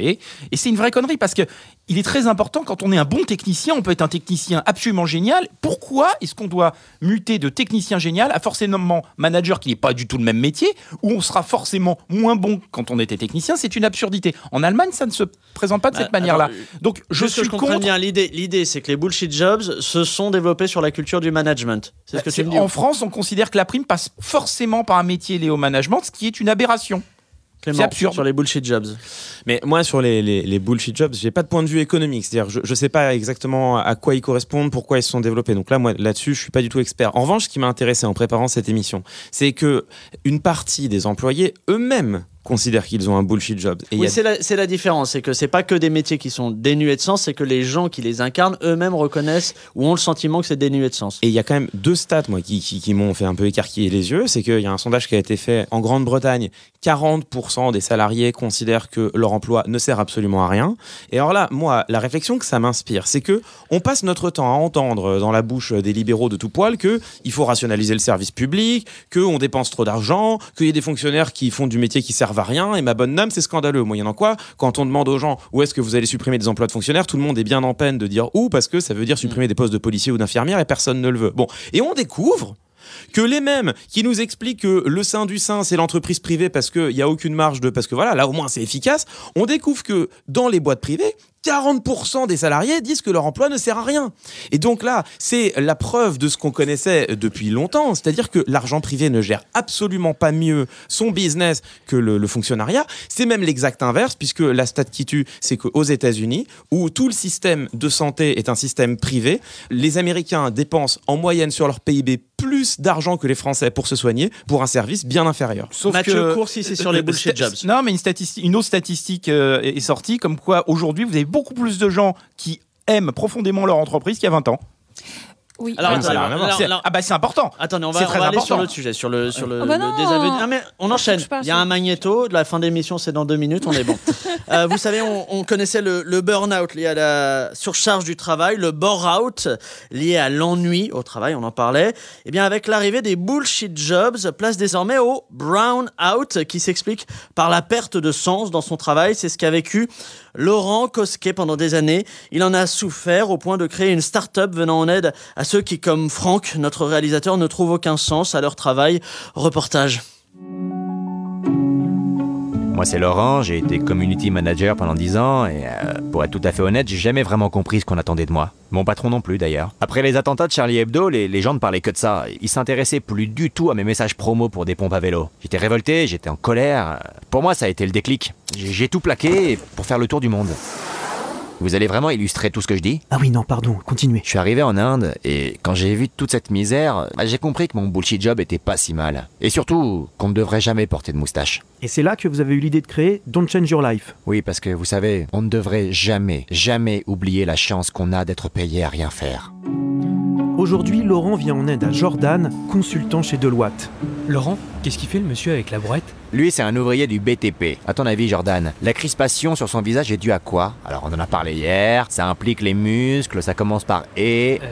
Voyez Et c'est une vraie connerie parce que il est très important quand on est un bon technicien, on peut être un technicien absolument génial. Pourquoi est-ce qu'on doit muter de technicien génial à forcément manager qui n'est pas du tout le même métier, où on sera forcément moins bon quand on était technicien? C'est une absurdité. En Allemagne, ça ne se présente pas de cette
Bah,
manière-là.
alors,
Donc je
Juste que
suis
je
contre.
bien l'idée. L'idée, c'est que les bullshit jobs se sont développés sur la culture du management. C'est ce que tu me dis.
en France, on considère que la prime passe forcément par un métier lié au management, ce qui est une aberration.
Clément,
c'est absurde.
Sur les bullshit jobs.
Mais moi, sur les, les, les bullshit jobs, j'ai pas de point de vue économique. C'est-à-dire, je, je sais pas exactement à quoi ils correspondent, pourquoi ils se sont développés. Donc là, moi, là-dessus, je suis pas du tout expert. En revanche, ce qui m'a intéressé en préparant cette émission, c'est que une partie des employés eux-mêmes considèrent qu'ils ont un bullshit job. Et
Oui,
a-
c'est la, différence. C'est que c'est pas que des métiers qui sont dénués de sens, c'est que les gens qui les incarnent eux-mêmes reconnaissent ou ont le sentiment que c'est dénué de sens.
Et il y a quand même deux stats, moi, qui, qui, qui m'ont fait un peu écarquiller les yeux. C'est qu'il y a un sondage qui a été fait en Grande-Bretagne. 40% des salariés considèrent que leur emploi ne sert absolument à rien. Et alors là, moi, la réflexion que ça m'inspire, c'est que on passe notre temps à entendre dans la bouche des libéraux de tout poil que il faut rationaliser le service public, que on dépense trop d'argent, qu'il y a des fonctionnaires qui font du métier qui servent rien. Et ma bonne dame, c'est scandaleux. Moyennant quoi, quand on demande aux gens où est-ce que vous allez supprimer des emplois de fonctionnaires, tout le monde est bien en peine de dire où, parce que ça veut dire supprimer des postes de policiers ou d'infirmières et personne ne le veut. Bon, et on découvre que les mêmes qui nous expliquent que le sein du sein c'est l'entreprise privée parce qu'il n'y a aucune marge de parce que voilà là au moins c'est efficace on découvre que dans les boîtes privées 40% des salariés disent que leur emploi ne sert à rien. Et donc là, c'est la preuve de ce qu'on connaissait depuis longtemps, c'est-à-dire que l'argent privé ne gère absolument pas mieux son business que le, le fonctionnariat. C'est même l'exact inverse, puisque la stat qui tue, c'est qu'aux États-Unis, où tout le système de santé est un système privé, les Américains dépensent en moyenne sur leur PIB plus d'argent que les Français pour se soigner, pour un service bien inférieur.
Sauf
Mathieu
que-
Coursi, c'est sur les bullshit jobs.
Non, mais une, statistique, une autre statistique euh, est sortie, comme quoi aujourd'hui, vous avez beaucoup plus de gens qui aiment profondément leur entreprise qu'il y a 20 ans.
Oui.
Alors,
Ah,
C'est-
alors,
ah bah c'est important.
Attendez, on
C'est
va, on va aller sur l'autre sujet, sur le, sur le,
bah
le désaveu. Mais on enchaîne. Il y a un magnéto. De la fin d'émission, c'est dans deux minutes. On est bon. Euh, vous savez, on, on connaissait le, le burn-out lié à la surcharge du travail, le bore-out lié à l'ennui au travail. On en parlait. Eh bien, avec l'arrivée des bullshit jobs, place désormais au brown-out qui s'explique par la perte de sens dans son travail. C'est ce qu'a vécu Laurent Cosquet pendant des années. Il en a souffert au point de créer une start-up venant en aide à ceux qui, comme Franck, notre réalisateur, ne trouvent aucun sens à leur travail. Reportage.
Moi, c'est Laurent, j'ai été community manager pendant 10 ans et euh, pour être tout à fait honnête, j'ai jamais vraiment compris ce qu'on attendait de moi. Mon patron non plus d'ailleurs. Après les attentats de Charlie Hebdo, les, gens ne parlaient que de ça. Ils s'intéressaient plus du tout à mes messages promo pour des pompes à vélo. J'étais révolté, j'étais en colère. Pour moi, ça a été le déclic. J'ai tout plaqué pour faire le tour du monde. Vous allez vraiment illustrer tout ce que je dis
Ah oui, non, pardon, continuez.
Je suis arrivé en Inde et quand j'ai vu toute cette misère, bah, j'ai compris que mon bullshit job était pas si mal. Et surtout qu'on ne devrait jamais porter de moustache.
Et c'est là que vous avez eu l'idée de créer Don't Change Your Life.
Oui, parce que vous savez, on ne devrait jamais, jamais oublier la chance qu'on a d'être payé à rien faire.
Aujourd'hui, Laurent vient en aide à Jordan, consultant chez Deloitte.
Laurent, qu'est-ce qu'il fait le monsieur avec la brouette?
Lui, c'est un ouvrier du BTP. À ton avis, Jordan, la crispation sur son visage est due à quoi? Alors, on en a parlé hier, ça implique les muscles, ça commence par et.
euh,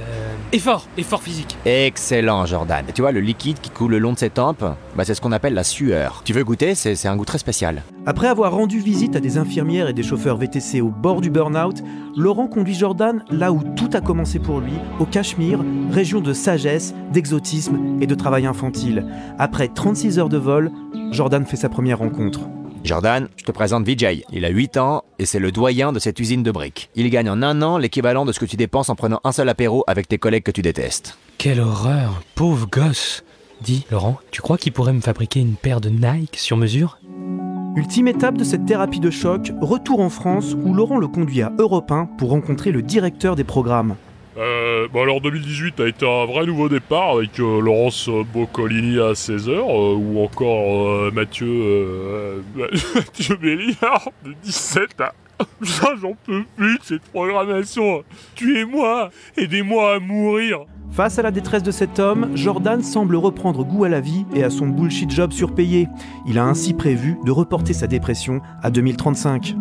Effort, effort physique.
Excellent, Jordan. Et tu vois, le liquide qui coule le long de ses tempes, bah, c'est ce qu'on appelle la sueur. Tu veux goûter? C'est c'est un goût très spécial.
Après avoir rendu visite à des infirmières et des chauffeurs VTC au bord du burn-out, Laurent conduit Jordan là où tout a commencé pour lui, au Cachemire, région de sagesse, d'exotisme et de travail infantile. Après 36 heures de vol, Jordan fait sa première rencontre.
Jordan, je te présente Vijay. Il a 8 ans et c'est le doyen de cette usine de briques. Il gagne en un an l'équivalent de ce que tu dépenses en prenant un seul apéro avec tes collègues que tu détestes.
Quelle horreur, pauvre gosse. Dis, Laurent, tu crois qu'il pourrait me fabriquer une paire de Nike sur mesure?
Ultime étape de cette thérapie de choc, retour en France où Laurent le conduit à Europe 1 pour rencontrer le directeur des programmes.
Euh, bah alors 2018 a été un vrai nouveau départ avec euh, Laurence Boccolini à 16h ou encore euh, Mathieu euh, Mathieu Béliard de 17 à Putain, j'en peux plus de cette programmation. Tuez-moi, aidez-moi à mourir.
Face à la détresse de cet homme, Jordan semble reprendre goût à la vie et à son bullshit job surpayé. Il a ainsi prévu de reporter sa dépression à 2035.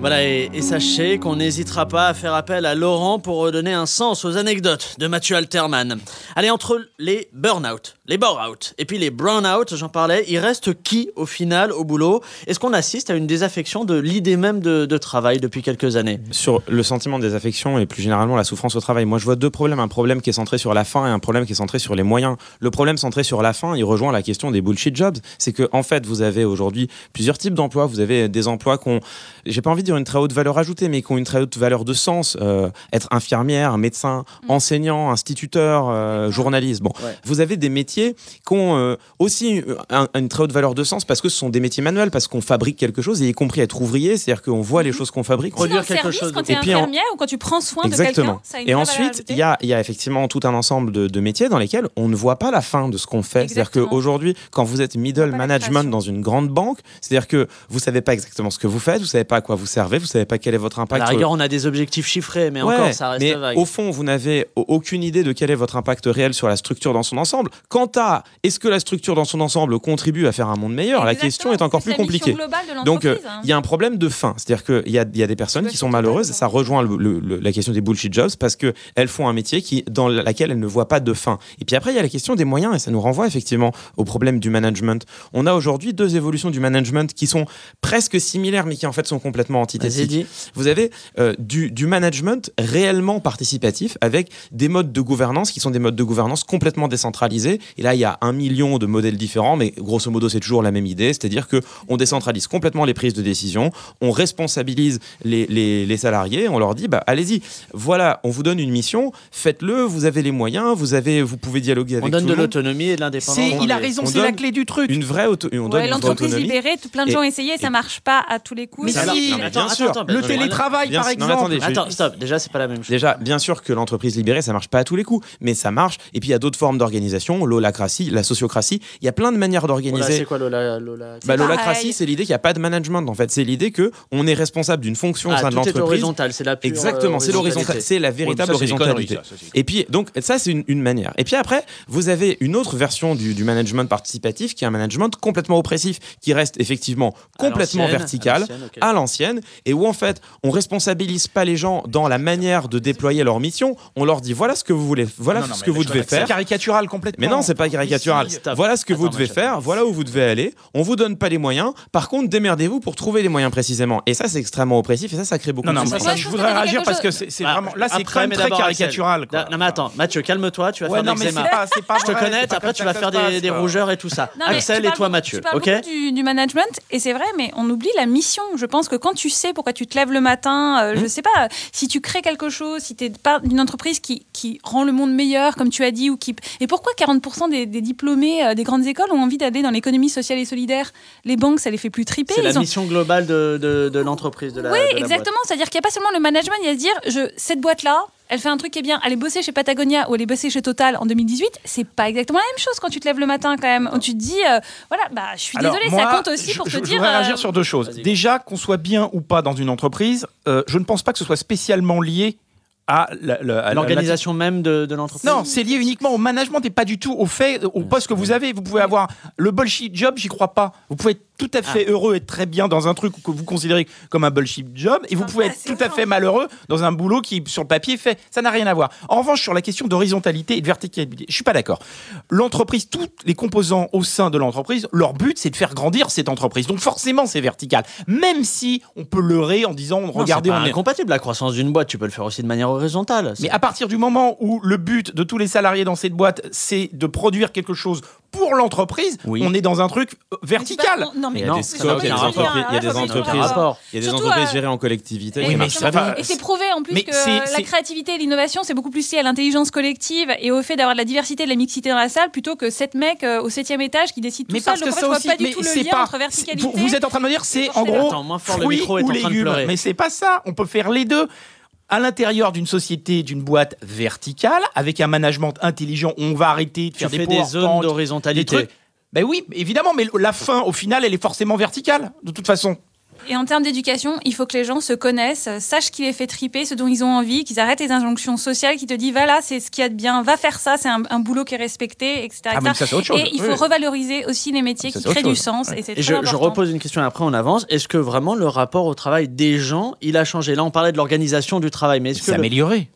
Voilà, et, et sachez qu'on n'hésitera pas à faire appel à Laurent pour redonner un sens aux anecdotes de Mathieu Alterman. Allez, entre les burn-out, les bore-out et puis les brown-out, j'en parlais, il reste qui au final au boulot? Est-ce qu'on assiste à une désaffection de l'idée même de, de travail depuis quelques années?
Sur le sentiment de désaffection et plus généralement la souffrance au travail, moi je vois deux problèmes. Un problème qui est centré sur la fin et un problème qui est centré sur les moyens. Le problème centré sur la fin, il rejoint la question des bullshit jobs. C'est que en fait, vous avez aujourd'hui plusieurs types d'emplois. Vous avez des emplois qui ont, j'ai pas envie de dire une très haute valeur ajoutée, mais qui ont une très haute valeur de sens. Euh, être infirmière, médecin, enseignant, instituteur, euh, journaliste. Bon,
Ouais.
vous avez des métiers qui ont euh, aussi un- une très haute valeur de sens parce que ce sont des métiers manuels, parce qu'on fabrique quelque chose, et y compris être ouvrier, c'est-à-dire qu'on voit les choses qu'on fabrique.
Sinon, en service, quand tu es
Et puis en-
infirmière ou quand tu prends soin de
Exactement.
quelqu'un, ça a une
Et ensuite, il y a, il y a effectivement tout un ensemble de, de métiers dans lesquels on ne voit pas la fin de ce qu'on fait. C'est-à-dire qu'aujourd'hui, quand vous êtes middle management dans une grande banque, c'est-à-dire que vous savez pas exactement ce que vous faites, vous savez pas à quoi vous servez, vous savez pas quel est votre
À
impact.
la
sur-
rigueur, on a des objectifs chiffrés, mais
Ouais,
encore, ça reste
mais
vague.
au fond, vous n'avez au- aucune idée de quel est votre impact réel sur la structure dans son ensemble. Quant à est-ce que la structure dans son ensemble contribue à faire un monde meilleur, la question est encore plus
la
compliquée. Donc, euh,
hein.
il y a un problème de fin. C'est-à-dire qu'il y a, il y a des personnes qui sont malheureuses. Ça rejoint le- le- le- la question des bullshit jobs parce qu'elles font un métier qui, dans laquelle elles ne voient pas de fin. Et puis après, il y a la question des moyens et ça nous renvoie effectivement au problème du management. On a aujourd'hui deux évolutions du management qui sont presque similaires mais qui en fait sont complètement Antithétiques. Vous avez euh, du, du management réellement participatif avec des modes de gouvernance qui sont des modes de gouvernance complètement décentralisés. Et là, il y a un million de modèles différents, mais grosso modo, c'est toujours la même idée, c'est-à-dire que on décentralise complètement les prises de décision, on responsabilise les, les- les salariés, on leur dit, bah, allez-y, voilà, on vous donne une mission, faites-le, vous avez les moyens, vous avez, vous pouvez dialoguer avec
On donne
tout
de l'autonomie et de l'indépendance.
C'est- il a
On
raison,
donne
c'est la clé du truc.
Une vraie auto, on donne
Ouais,
une vraie
L'entreprise
autonomie.
libérée, plein de
Et-
gens ont essayé, ça marche pas à tous les coups.
Mais si, bien sûr.
le télétravail,
Bien
par
sûr. Non,
exemple.
attendez, je-
Attends, stop. Déjà, c'est pas la même chose.
Déjà, bien sûr que l'entreprise libérée, ça marche pas à tous les coups, mais ça marche. Et puis il y a d'autres formes d'organisation, l'holacratie, la sociocratie. Il y a plein de manières d'organiser.
c'est quoi Lola
Bah, l'holacratie, c'est l'idée qu'il n'y a pas de management. En fait, c'est l'idée que on est responsable d'une fonction au
Ah,
sein de l'entreprise.
horizontal, c'est la pure,
Exactement, c'est l'horizontalité,
horizontalité.
c'est la véritable horizontalité. Et puis, donc, ça, c'est une, une manière. Et puis après, vous avez une autre version du, du management participatif qui est un management complètement oppressif, qui reste effectivement complètement vertical,
à l'ancienne,
et où en fait, on responsabilise pas les gens dans la manière de déployer leur mission. On leur dit voilà ce que vous voulez, voilà
Non, non,
ce
mais
que vous devez
que c'est
faire.
caricatural complètement.
Mais non, c'est pas caricatural. Voilà ce que vous devez faire, voilà où vous devez aller. On vous donne pas les moyens. Par contre, démerdez-vous pour trouver les moyens précisément. Et ça, c'est extrêmement oppressif et ça, ça crée beaucoup
Non, non,
de
mais ça, je voudrais réagir parce que c'est c'est
Bah,
vraiment. Là, c'est quand même très caricatural. quoi.
Non, mais attends, Mathieu, calme-toi, tu vas
Ouais,
faire
non, mais
l'eczéma.
c'est pas- c'est pas
Je te connais, après tu vas faire des,
passe,
des
quoi.
rougeurs et tout ça. Axel et toi Mathieu, ok
du management et c'est vrai, mais on oublie la mission. Je pense que quand tu sais pourquoi tu te lèves le matin, euh, je
Mmh.
sais pas, si tu crées quelque chose, si tu es d'une entreprise qui, qui rend le monde meilleur, comme tu as dit, ou qui. Et pourquoi 40% des, des diplômés euh, des grandes écoles ont envie d'aller dans l'économie sociale et solidaire? Les banques, ça les fait plus triper.
C'est la
ont-
mission globale de, de, de l'entreprise, de la
oui,
de la boîte.
exactement. C'est-à-dire qu'il n'y a pas seulement le management, il y a se dire, je, cette boîte-là, elle fait un truc qui est bien, aller bosser chez Patagonia ou aller bosser chez Total en 2018, c'est pas exactement la même chose quand tu te lèves le matin quand même. Où tu te dis, euh, voilà, bah, je suis désolée, ça compte aussi
je-
pour
je,
te
je
dire.
voudrais
euh,
réagir sur deux choses. Déjà, qu'on soit bien ou pas dans une entreprise, euh, je ne pense pas que ce soit spécialement lié à
L'organisation même de, de l'entreprise
Non, c'est lié uniquement au management et pas du tout au fait, au poste que vous avez. Vous pouvez avoir le bullshit job, j'y crois pas. Vous pouvez être tout à fait heureux et très bien dans un truc que vous considérez comme un bullshit job et vous pouvez être tout à fait malheureux dans un boulot qui, sur le papier, fait. Ça n'a rien à voir. En revanche, sur la question d'horizontalité et de verticalité, je suis pas d'accord. L'entreprise, tous les composants au sein de l'entreprise, leur but, c'est de faire grandir cette entreprise. Donc forcément, c'est vertical. Même si on peut leurrer en disant,
Non,
regardez, on est
incompatible. La croissance d'une boîte, tu peux le faire aussi de manière horizontale.
mais à partir du moment où le but de tous les salariés dans cette boîte, c'est de produire quelque chose pour l'entreprise, on est dans un truc vertical.
non, mais
Il y a des scopes, il y a des entreprises, il y a des entreprises,
Surtout,
gérées en collectivité.
Et, c'est prouvé en plus
Mais
que la créativité et l'innovation, c'est beaucoup plus lié à l'intelligence collective et au fait d'avoir de la diversité et de la mixité dans la salle plutôt que sept mecs euh, au septième étage qui décident tout
Mais
seul.
parce
Donc
que
en fait,
ça
je vois
aussi,
pas du
mais
tout le
c'est
lien
pas.
entre verticalité.
Vous, vous êtes en train de me dire, c'est en gros fruits ou légumes. Mais c'est pas ça. On peut faire les deux. À l'intérieur d'une société, d'une boîte verticale, avec un management intelligent, on va arrêter de
Tu
faire des
des zones d'horizontalité.
Ben oui, évidemment, mais la fin, au final, elle est forcément verticale, de toute façon.
Et en termes d'éducation, il faut que les gens se connaissent, sachent qui les fait triper, ce dont ils ont envie, qu'ils arrêtent les injonctions sociales qui te disent voilà, c'est ce qu'il y a de bien, va faire ça, c'est un, un boulot qui est respecté, etc.
Ah, mais ça, c'est autre chose.
Et il faut
Oui.
revaloriser aussi les métiers
Ça,
qui créent du sens. Et c'est
Et
très
je, je repose une question après on avance. Est-ce que vraiment le rapport au travail des gens, il a changé? Là, on parlait de l'organisation du travail, mais est-ce que
C'est
le-
amélioré.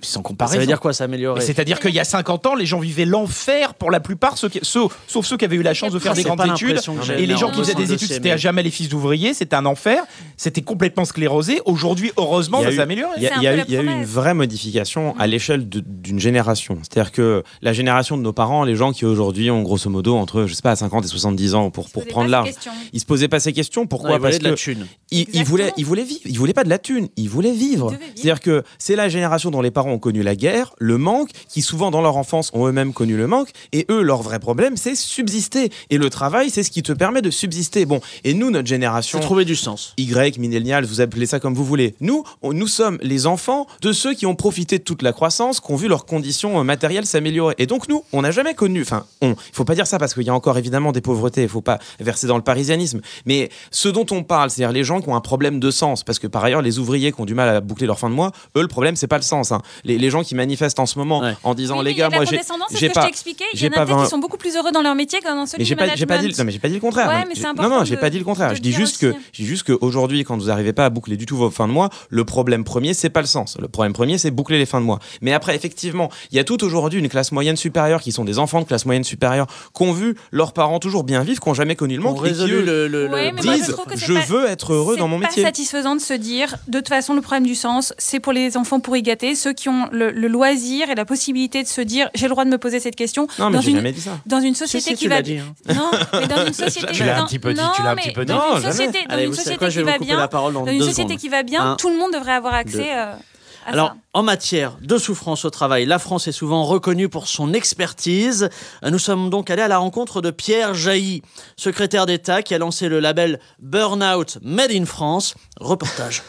Sans comparaison.
ça veut dire quoi s'améliorer
C'est-à-dire qu'il y a 50 ans, les gens vivaient l'enfer pour la plupart, ceux qui- ceux- sauf ceux qui avaient eu la chance de faire des
C'est pas
grandes études. Et les gens
en
qui faisaient des études, c'était à jamais les fils d'ouvriers, c'était un enfer, c'était complètement sclérosé. Aujourd'hui, heureusement, ça s'est amélioré.
Il y a, y eu,
la
il y a eu une vraie modification à l'échelle d'une génération. C'est-à-dire que la génération de nos parents, les gens qui aujourd'hui ont grosso modo entre, je sais pas, 50 et 70 ans pour, pour prendre large, ils se posaient pas ces questions. Pourquoi Parce
de la
que
thune.
ils, voulaient, ils voulaient vivre. Ils voulaient pas de la thune. Ils voulaient vivre. C'est-à-dire que c'est la génération dont les parents ont connu la guerre, le manque, qui souvent dans leur enfance ont eux-mêmes connu le manque. Et eux, leur vrai problème, c'est subsister. Et le travail, c'est ce qui te permet de subsister. Bon. Et nous, notre génération.
Trouver du sens.
Y, millennials, vous appelez ça comme vous voulez. Nous, on- nous sommes les enfants de ceux qui ont profité de toute la croissance, qui ont vu leurs conditions euh, matérielles s'améliorer. Et donc nous, on n'a jamais connu, enfin, on, il faut pas dire ça parce qu'il y a encore évidemment des pauvretés, il faut pas verser dans le parisianisme. Mais ce dont on parle, c'est-à-dire les gens qui ont un problème de sens, parce que par ailleurs, les ouvriers qui ont du mal à boucler leur fin de mois, eux, le problème, c'est pas le sens. hein. Les, les gens qui manifestent en ce moment
Ouais.
en disant,
Oui,
les
y
gars, moi, j'ai,
c'est
j'ai
que
pas,
je t'ai expliqué. Il y
j'ai
en a qui sont beaucoup plus heureux dans leur métier que dans celui
mais
du
j'ai pas, dit, non, mais j'ai pas dit le contraire.
Ouais,
Non,
mais c'est
non, non, j'ai pas dit le contraire. Je dis juste que, je dis juste qu'aujourd'hui, quand vous n'arrivez pas à boucler du tout vos fins de mois, le problème premier, c'est pas le sens. Le problème premier, c'est boucler les fins de mois. Mais après, effectivement, il y a tout aujourd'hui une classe moyenne supérieure qui sont des enfants de classe moyenne supérieure, qui ont vu leurs parents toujours bien vivre, qui n'ont jamais connu le manque, et qui
résolu
eux,
le, le, le-
Ouais, mais moi, je
disent
c'est
je
pas-
veux être heureux dans mon
C'est
métier.
pas satisfaisant de se dire, de toute façon, le problème du sens, c'est pour les enfants pourri gâtés, ceux qui ont le, le loisir et la possibilité de se dire, j'ai le droit de me poser cette question.
Non, mais
dans une,
jamais dit ça.
dans une
Si,
société
si,
qui
tu
va
dit. hein.
Non, mais dans une société
Tu l'as un petit peu dit,
non,
tu l'as un petit peu dit.
Dans une société, dans
Allez,
une société
quoi,
qui va bien,
dans
une société qui va bien, tout le monde devrait avoir accès euh,
Alors,
ça.
en matière de souffrance au travail, la France est souvent reconnue pour son expertise. Nous sommes donc allés à la rencontre de Pierre Jailly, secrétaire d'État qui a lancé le label Burnout Made in France. Reportage.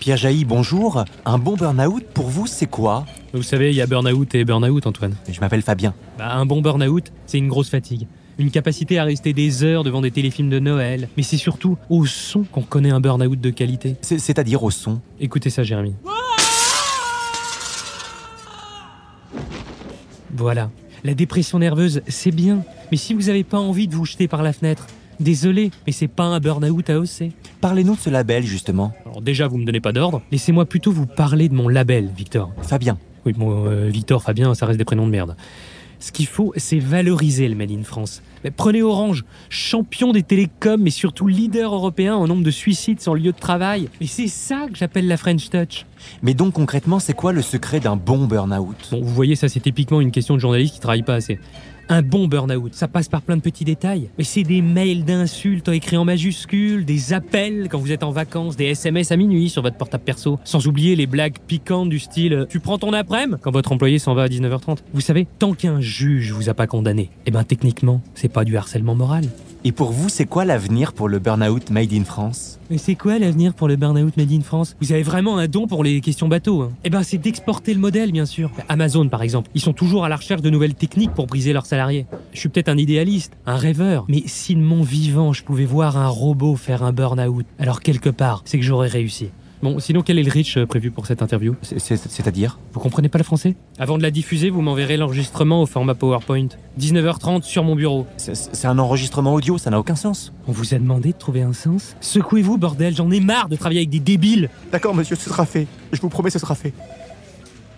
Pierre Jailly, bonjour. Un bon burn-out, pour vous, c'est quoi
Vous savez, il y a burn-out et burn-out, Antoine.
Je m'appelle Fabien.
Bah, un bon burn-out, c'est une grosse fatigue. Une capacité à rester des heures devant des téléfilms de Noël. Mais c'est surtout au son qu'on connaît un burn-out de qualité.
C'est- C'est-à-dire au son.
Écoutez ça, Jérémy. Voilà. La dépression nerveuse, c'est bien. Mais si vous n'avez pas envie de vous jeter par la fenêtre, désolé, mais c'est pas un burn-out à hausser.
Parlez-nous de ce label, justement.
Alors déjà, vous me donnez pas d'ordre. Laissez-moi plutôt vous parler de mon label, Victor.
Fabien.
Oui, bon, euh, Victor, Fabien, ça reste des prénoms de merde. Ce qu'il faut, c'est valoriser le Made in France. Mais prenez Orange, champion des télécoms, mais surtout leader européen en nombre de suicides sans lieu de travail. Et c'est ça que j'appelle la French Touch.
Mais donc, concrètement, c'est quoi le secret d'un bon burn-out?
Bon, vous voyez, ça c'est typiquement une question de journaliste qui travaille pas assez. Un bon burn-out, ça passe par plein de petits détails. Mais c'est des mails d'insultes écrits en majuscules, des appels quand vous êtes en vacances, des SMS à minuit sur votre portable perso. Sans oublier les blagues piquantes du style euh, Tu prends ton après-midi? Quand votre employé s'en va à 19h30. Vous savez, tant qu'un juge vous a pas condamné, eh ben techniquement, c'est pas du harcèlement moral.
Et pour vous, c'est quoi l'avenir pour le burn-out made in France?
Mais c'est quoi l'avenir pour le burn-out made in France? Vous avez vraiment un don pour les questions bateaux. Hein. Eh ben, c'est d'exporter le modèle, bien sûr. Amazon, par exemple, ils sont toujours à la recherche de nouvelles techniques pour briser leurs Je suis peut-être un idéaliste, un rêveur, mais si de mon vivant je pouvais voir un robot faire un burn-out, alors quelque part, c'est que j'aurais réussi. Bon, sinon, quel est le reach euh, prévu pour cette interview?
C'est- c'est- C'est-à-dire?
Vous comprenez pas le français? Avant de la diffuser, vous m'enverrez l'enregistrement au format PowerPoint. 19h30 sur mon bureau.
C'est c'est un enregistrement audio, ça n'a aucun sens.
On vous a demandé de trouver un sens? Secouez-vous, bordel, j'en ai marre de travailler avec des débiles
D'accord, monsieur, ce sera fait. Je vous promets, ce sera fait.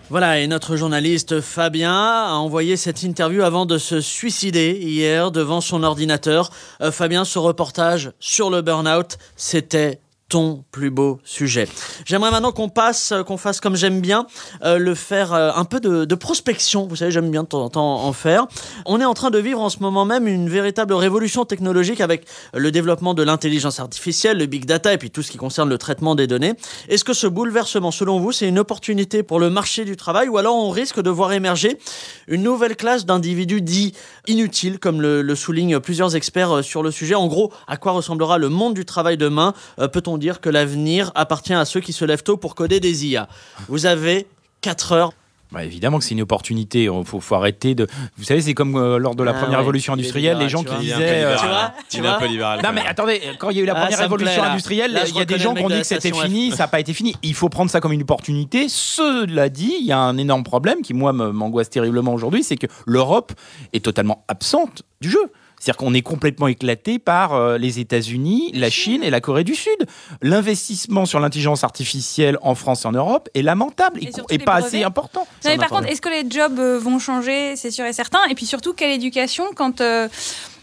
Voilà, et notre journaliste Fabien a envoyé cette interview avant de se suicider hier devant son ordinateur. Euh, Fabien, ce reportage sur le burn-out, c'était ton plus beau sujet. J'aimerais maintenant qu'on passe, euh, qu'on fasse comme j'aime bien, euh, le faire euh, un peu de, prospection. Vous savez, j'aime bien de temps en temps en faire. On est en train de vivre en ce moment même une véritable révolution technologique avec le développement de l'intelligence artificielle, le big data et puis tout ce qui concerne le traitement des données. Est-ce que ce bouleversement, selon vous, c'est une opportunité pour le marché du travail ou alors on risque de voir émerger une nouvelle classe d'individus dits inutiles, comme le, le soulignent plusieurs experts sur le sujet? En gros, à quoi ressemblera le monde du travail demain? Peut-on dire que l'avenir appartient à ceux qui se lèvent tôt pour coder des IA Vous avez 4 heures
Bah, évidemment que c'est une opportunité. Il faut, faut arrêter de. Vous savez, c'est comme euh, lors de la
Ah
première
ouais,
révolution industrielle, les gens qui
vois.
disaient. Euh,
Tu vois. Tu
est un
vois
peu libéral.
Non mais attendez, quand il y a eu la
Ah,
première révolution
plaît,
industrielle, il y a des gens qui ont dit que c'était fini, ça n'a pas été fini. Il faut prendre ça comme une opportunité. Cela dit, il y a un énorme problème qui moi m'angoisse terriblement aujourd'hui, c'est que l'Europe est totalement absente du jeu. C'est-à-dire qu'on est complètement éclaté par euh, les États-Unis, la Chine et la Corée du Sud. L'investissement sur l'intelligence artificielle en France et en Europe est lamentable et, pas
brevets.
assez important.
Non, mais par contre, est-ce que les jobs euh, vont changer? C'est sûr et certain. Et puis surtout, quelle éducation quand euh,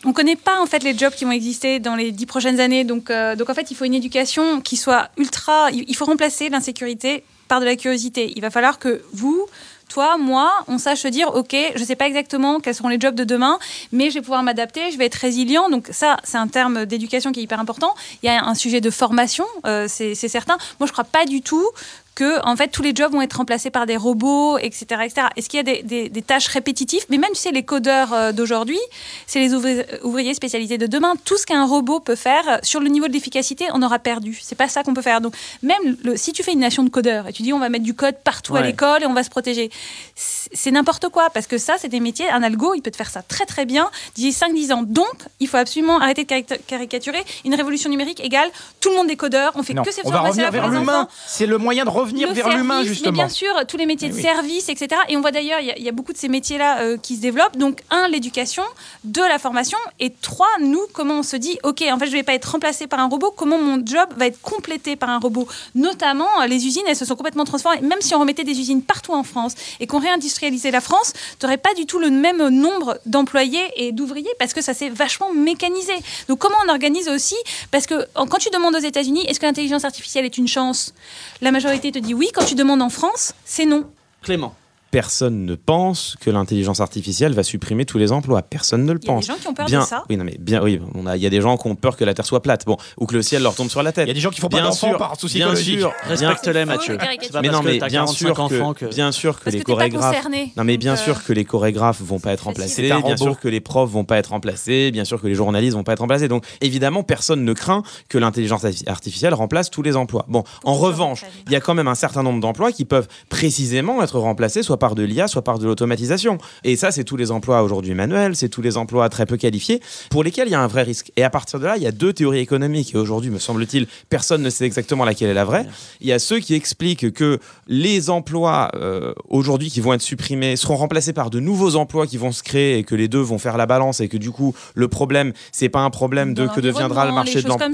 on ne connaît pas en fait les jobs qui vont exister dans les dix prochaines années? Donc, euh, donc en fait, il faut une éducation qui soit ultra. Il faut remplacer l'insécurité par de la curiosité. Il va falloir que vous toi, moi, on sache dire, OK, je ne sais pas exactement quels seront les jobs de demain, mais je vais pouvoir m'adapter, je vais être résilient. Donc ça, c'est un terme d'éducation qui est hyper important. Il y a un sujet de formation, euh, c'est certain. Moi, je ne crois pas du tout que en fait tous les jobs vont être remplacés par des robots, etc. etc. Est-ce qu'il y a des, des- des tâches répétitives? Mais même si c'est les codeurs euh, d'aujourd'hui, c'est les ouvri- ouvriers spécialisés de demain. Tout ce qu'un robot peut faire, sur le niveau de l'efficacité, on aura perdu. C'est pas ça qu'on peut faire. Donc même le- si tu fais une nation de codeurs et tu dis on va mettre du code partout à l'école et on va se protéger, c'est n'importe quoi parce que ça c'est des métiers. Un algo, il peut te faire ça très très bien d'ici 5-10 ans. Donc il faut absolument arrêter de carica- caricaturer. Une révolution numérique égale tout le monde est codeur. On fait
Non,
que ces
on va revenir vers l'humain. C'est le moyen de revenir
le
vers l'humain justement.
Mais bien sûr, tous les métiers
Eh
de
oui.
service, etc. Et on voit d'ailleurs, il y, a- il y a beaucoup de ces métiers-là euh, qui se développent. Donc, un, l'éducation, deux, la formation, et trois, nous, comment on se dit, ok, en fait, je vais pas être remplacé par un robot. Comment mon job va être complété par un robot? Notamment, euh, les usines, elles se sont complètement transformées. Même si on remettait des usines partout en France et qu'on réindustrialisait la France, tu n'aurais pas du tout le même nombre d'employés et d'ouvriers parce que ça s'est vachement mécanisé. Donc, comment on organise aussi? Parce que quand tu demandes aux États-Unis, est-ce que l'intelligence artificielle est une chance? La majorité te dit oui. Quand tu demandes en France, c'est non.
Clément.
Personne ne pense que l'intelligence artificielle va supprimer tous les emplois. Personne ne le
Il y a
pense.
des gens qui ont peur
bien,
de ça?
Oui, non, mais bien, oui, on a, il y a des gens qui ont peur que la Terre soit plate, bon, ou que le ciel leur tombe sur la tête.
Il y a des gens qui font pas
Bien
d'enfants
sûr,
par souci
bien sûr,
Respecte-les, Mathieu. Pas
mais non, mais bien
45
sûr, que,
que.
bien sûr que les
pas
chorégraphes, non mais bien
Donc,
sûr
euh,
que les chorégraphes vont pas être remplacés, bien sûr que les profs vont pas être remplacés, bien sûr que les journalistes vont pas être remplacés. Donc évidemment, personne ne craint que l'intelligence arti- artificielle remplace tous les emplois. Bon, en revanche, il y a quand même un certain nombre d'emplois qui peuvent précisément être remplacés soit par de l'IA, soit par de l'automatisation. Et ça, c'est tous les emplois aujourd'hui manuels, c'est tous les emplois très peu qualifiés pour lesquels il y a un vrai risque. Et à partir de là, il y a deux théories économiques. Et aujourd'hui, me semble-t-il, personne ne sait exactement laquelle est la vraie. Il y a ceux qui expliquent que les emplois euh, aujourd'hui qui vont être supprimés seront remplacés par de nouveaux emplois qui vont se créer et que les deux vont faire la balance et que du coup, le problème, c'est pas un problème de que deviendra le marché de l'emploi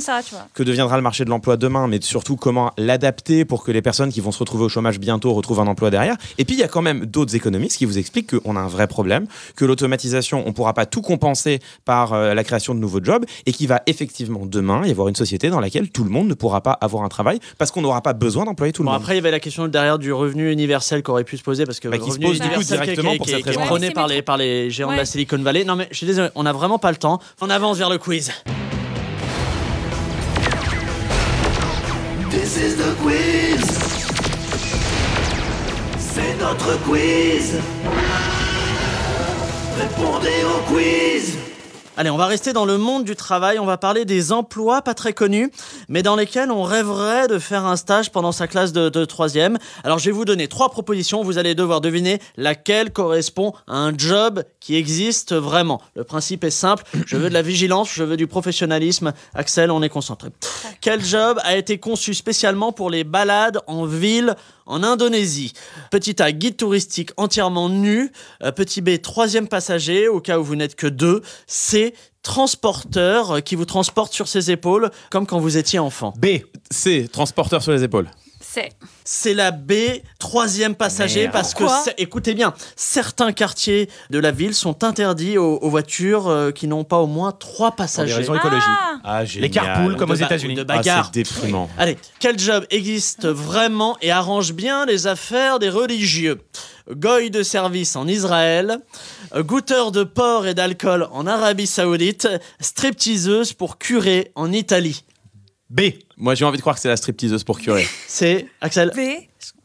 que deviendra le marché de l'emploi demain, mais surtout comment l'adapter pour que les personnes qui vont se retrouver au chômage bientôt retrouvent un emploi derrière. Et puis il y a quand même d'autres économistes qui vous expliquent qu'on a un vrai problème, que l'automatisation, on ne pourra pas tout compenser par euh, la création de nouveaux jobs, et qu'il va effectivement demain y avoir une société dans laquelle tout le monde ne pourra pas avoir un travail parce qu'on n'aura pas besoin d'employer tout le
Bon,
monde.
après, il y avait la question derrière du revenu universel qu'aurait pu se poser parce que
Bah,
le
qui se pose, du coup,
universel qui est-
directement
qui est-
pour
qui est-
cette
qui est
raison.
prôné par les, par les géants de la. Silicon Valley. Non, mais je suis désolé, on n'a vraiment pas le temps. On avance vers le quiz.
This is the quiz. C'est notre quiz. Répondez au quiz.
Allez, on va rester dans le monde du travail. On va parler des emplois pas très connus, mais dans lesquels on rêverait de faire un stage pendant sa classe de, de troisième. Alors, je vais vous donner trois propositions. Vous allez devoir deviner laquelle correspond à un job qui existe vraiment. Le principe est simple. Je veux de la vigilance, je veux du professionnalisme. Axel, on est concentré. Quel job a été conçu spécialement pour les balades en ville en Indonésie. Petit A, guide touristique entièrement nu. Euh, petit B, troisième passager, au cas où vous n'êtes que deux. C, transporteur euh, qui vous transporte sur ses épaules, comme quand vous étiez enfant.
B, C, transporteur sur les épaules.
C'est.
C'est la B, troisième passager,
Merde.
parce que,
Pourquoi
écoutez bien, certains quartiers de la ville sont interdits aux, aux voitures euh, qui n'ont pas au moins trois
Pour des
passagers.
raisons écologiques.
Ah
Ah,
Les carpools comme
De
aux
ba-
États-Unis.
de
Ah,
bagarre.
c'est déprimant.
Allez, quel job existe vraiment et arrange bien les affaires des religieux? Goy de service en Israël, euh, goûteur de porc et d'alcool en Arabie Saoudite, stripteaseuse pour curé en Italie.
B.
Moi, j'ai envie de croire que c'est la stripteaseuse pour curer.
C'est Axel
B.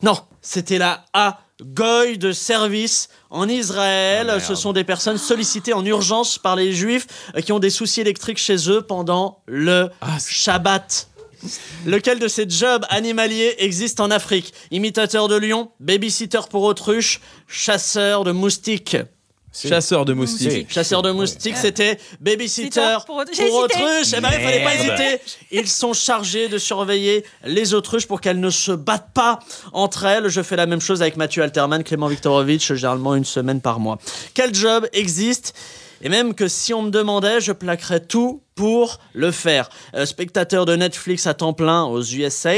Non, c'était la A. Goy de service en Israël.
Ah.
Ce sont des personnes sollicitées en urgence par les juifs euh, qui ont des soucis électriques chez eux pendant le
Ah,
Shabbat. Lequel de ces jobs animaliers existe en Afrique? Imitateur de lion, babysitter pour autruche, chasseur de moustiques.
Chasseur de moustiques.
Chasseur de moustiques, c'était babysitter
pour
autruche. Eh ben, il fallait pas hésiter. Ils sont chargés de surveiller les autruches pour qu'elles ne se battent pas entre elles. Je fais la même chose avec Mathieu Alterman, Clément Viktorovitch, généralement une semaine par mois. Quel job existe? Et même que si on me demandait, je plaquerais tout pour le faire. Euh, spectateur de Netflix à temps plein aux USA,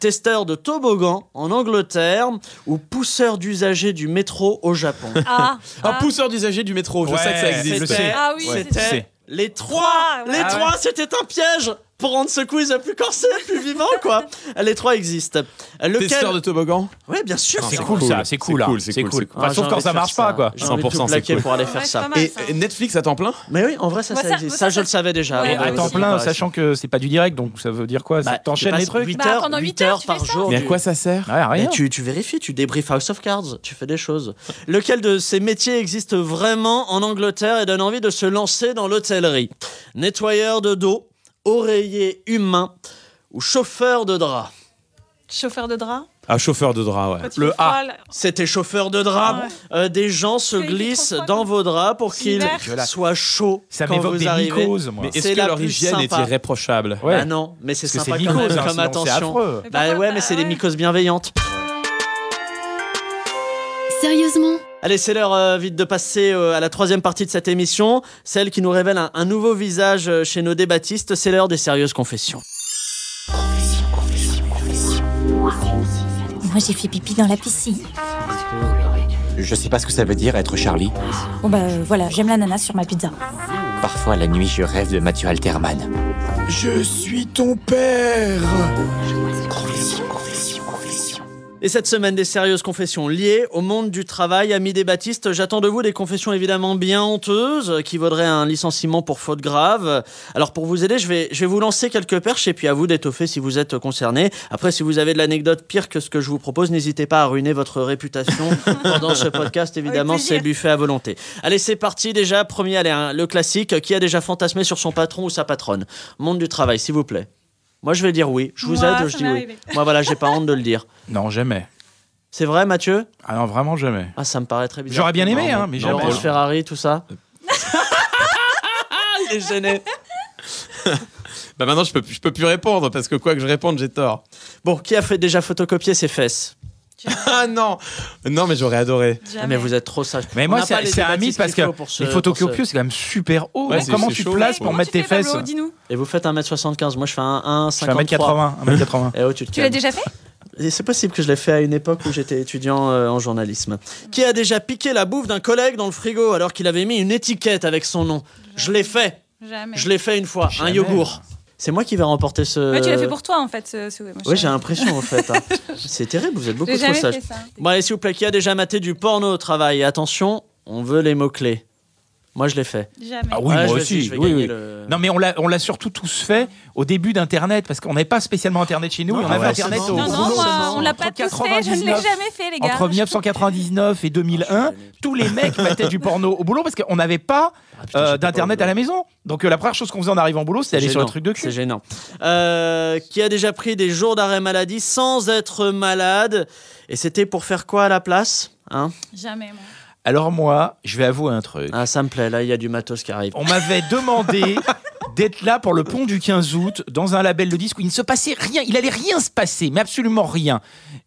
testeur de toboggan en Angleterre ou pousseur d'usagers du métro au Japon.
Ah,
Un
ah.
pousseur d'usagers du métro, je
Ouais,
sais que ça
je
existe.
sais.
Ah oui,
Ouais.
C'était les trois. Les
Ah
trois, c'était un piège pour rendre ce quiz plus corsé, plus vivant, quoi. Les trois existent. Lequel
Testeur de toboggan
Oui, bien sûr.
C'est cool,
cool.
ça, c'est cool.
C'est
hein,
cool, c'est cool,
cool.
c'est cool.
Enfin, sauf quand ça marche pas, quoi.
J'ai envie de tout
100% c'est cool.
pour aller
Ouais,
faire ça.
Et Netflix à temps plein
Mais oui, en vrai, ça,
Ouais,
ça
ça-
existe.
ouais,
Ça,
ça,
je le savais déjà.
Ouais,
à temps plein, sachant que c'est pas du direct, donc ça veut dire quoi? Ça
Bah,
T'enchaînes les trucs
8
Bah,
heures,
pendant
8
huit heures,
par jour.
Mais à quoi ça sert?
Ouais,
Mais
rien.
tu, tu vérifies, tu débriefes House of Cards, tu fais des choses. Lequel de ces métiers existe vraiment en Angleterre et donne envie de se lancer dans l'hôtellerie? Nettoyeur de dos, oreiller humain ou chauffeur de drap
Chauffeur de drap.
Ah, chauffeur de drap, ouais.
Le A.
C'était chauffeur de drap.
Ah ouais.
Euh, des gens se glissent dans vos draps pour qu'ils soient chauds
Ça
quand
m'évoque
vous
des
arrivez.
mycoses, moi.
Mais est-ce
C'est
que leur hygiène est irréprochable
Ouais.
Bah non, mais c'est sympa
c'est
quand même
hein,
comme attention. Bah ouais, mais c'est
Bah
des
ouais.
mycoses bienveillantes.
Sérieusement?
Allez, c'est l'heure euh, vite de passer euh, à la troisième partie de cette émission, celle qui nous révèle un, un nouveau visage euh, chez nos débattistes. C'est l'heure des sérieuses confessions.
Moi, j'ai fait pipi dans la piscine.
Je sais pas ce que ça veut dire être Charlie.
Bon bah euh, voilà, j'aime l'ananas sur ma pizza.
Parfois la nuit je rêve de Mathieu Alterman.
Je suis ton père
Et cette semaine, des sérieuses confessions liées au monde du travail. Amis débattistes, j'attends de vous des confessions évidemment bien honteuses, qui vaudraient un licenciement pour faute grave. Alors pour vous aider, je vais, je vais vous lancer quelques perches et puis à vous d'étoffer si vous êtes concerné. Après, si vous avez de l'anecdote pire que ce que je vous propose, n'hésitez pas à ruiner votre réputation pendant ce podcast. Évidemment, c'est buffet à volonté. Allez, c'est parti déjà. Premier, allez, hein, le classique. Qui a déjà fantasmé sur son patron ou sa patronne Monde du travail, s'il vous plaît. Moi, je vais dire oui. Je vous
Moi,
aide, je
ça
dis
m'est
oui.
arrivé.
Moi, voilà, j'ai pas honte de le dire.
Non, jamais.
C'est vrai, Mathieu?
Ah non, vraiment jamais.
Ah, ça me paraît très bizarre.
J'aurais bien aimé, hein, mais jamais.
Laurence Ferrari, tout ça. Il est gêné.
Bah maintenant, je peux, je peux plus répondre parce que quoi que je réponde, j'ai tort.
Bon, qui a fait déjà photocopier ses fesses?
Ah non Non, mais j'aurais adoré.
Ah, Mais vous êtes trop sage.
Mais moi, c'est un mythe parce que
ce-
les photocopieux,
ce-
c'est quand même super haut.
Ouais,
Comment tu te
chaud.
places pour
Comment
mettre tes fesses
Dis-nous?
Et vous faites 1m75. Moi, je fais un
Je fais
1,53.
1m80. 1m80.
Eh oh, tu te
Tu l'as déjà fait?
Et c'est possible que je l'ai fait à une époque où j'étais étudiant euh, en journalisme. Qui a déjà piqué la bouffe d'un collègue dans le frigo alors qu'il avait mis une étiquette avec son nom? Je l'ai fait.
Jamais.
Je l'ai fait une fois.
Jamais.
Un yogourt. C'est moi qui vais remporter ce.
Ouais, tu l'as fait pour toi en fait. ce- ce-
Oui, j'ai l'impression en fait. hein. C'est terrible, vous êtes beaucoup trop sage. Bon, allez, s'il vous plaît, qui a déjà maté du porno au travail? Attention, on veut les mots-clés. Moi, je l'ai fait.
Jamais.
Ah oui,
Ouais,
moi aussi.
je vais
oui,
gagner
oui.
le-
Non, mais on l'a, on l'a surtout tous fait au début d'Internet parce qu'on n'avait pas spécialement Internet chez nous.
Non,
on
ah
avait
ouais,
Internet
c'est
au.
Non, non, moi,
c'est
on l'a
Entre
pas tous fait. Je ne l'ai
99,
jamais fait, les gars.
Entre 1999 et 2001, tous les mecs mettaient du porno au boulot parce qu'on n'avait pas
Ah,
euh, d'internet à la maison. Donc euh, la première chose qu'on faisait en arrivant au boulot, c'était aller sur le truc de
C'est
cul.
gênant. Euh, qui a déjà pris des jours d'arrêt maladie sans être malade Et c'était pour faire quoi à la place hein?
Jamais, moi.
Alors moi, je vais avouer un truc.
Ah, ça me plaît, là, il y a du matos qui arrive.
On m'avait demandé d'être là pour le pont du 15 août dans un label de disque où il ne se passait rien, il allait rien se passer, mais absolument rien.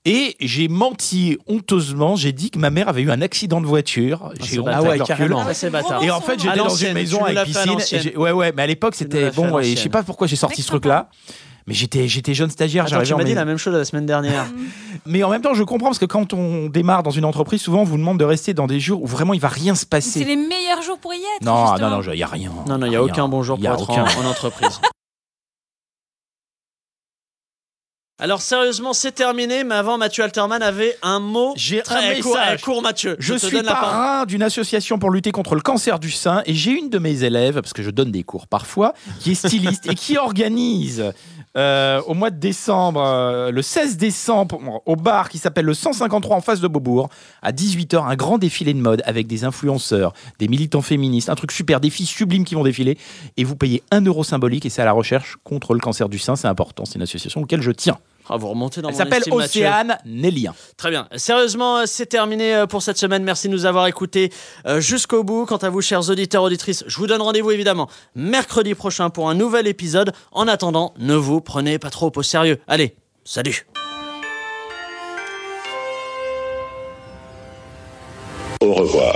Et j'ai menti honteusement, j'ai dit que ma mère avait eu un accident de voiture. J'ai honte
bâtard.
avec
Ah ouais, carrément.
Bâtard.
Et en fait, j'étais dans une maison avec piscine. j'ai- ouais, ouais, mais à l'époque, c'était bon. Et je sais pas pourquoi j'ai sorti ce truc-là. Mais j'étais, j'étais jeune stagiaire,
Attends, tu m'as dit la même chose la semaine dernière.
Mais en même temps, je comprends parce que quand on démarre dans une entreprise, souvent on vous demande de rester dans des jours où vraiment il va rien se
C'est
passer.
les meilleurs jours pour y être.
Non, non,
justement.
non, il y a rien.
non, non, il n'y a
Rien.
aucun bon jour
y
pour
a
être
aucun.
en, en entreprise. Alors sérieusement, c'est terminé, mais avant, Mathieu Alterman avait un mot
J'ai un
très court,
message.
eh, court, Mathieu.
Je,
te
suis parrain d'une association pour lutter contre le cancer du sein et j'ai une de mes élèves, parce que je donne des cours parfois, qui est styliste et qui organise euh, au mois de décembre, euh, le 16 décembre, au bar qui s'appelle le 153 en face de Beaubourg, à 18h, un grand défilé de mode avec des influenceurs, des militants féministes, un truc super, des filles sublimes qui vont défiler et vous payez un euro symbolique et c'est à la recherche contre le cancer du sein, c'est important, c'est une association auquel je tiens.
Ah, vous remontez dans
Elle s'appelle. Océane Nélien.
Très bien. Sérieusement, euh, c'est terminé euh, pour cette semaine. Merci de nous avoir écoutés euh, jusqu'au bout. Quant à vous, chers auditeurs, auditrices, je vous donne rendez-vous évidemment mercredi prochain pour un nouvel épisode. En attendant, ne vous prenez pas trop au sérieux. Allez, salut
Au revoir.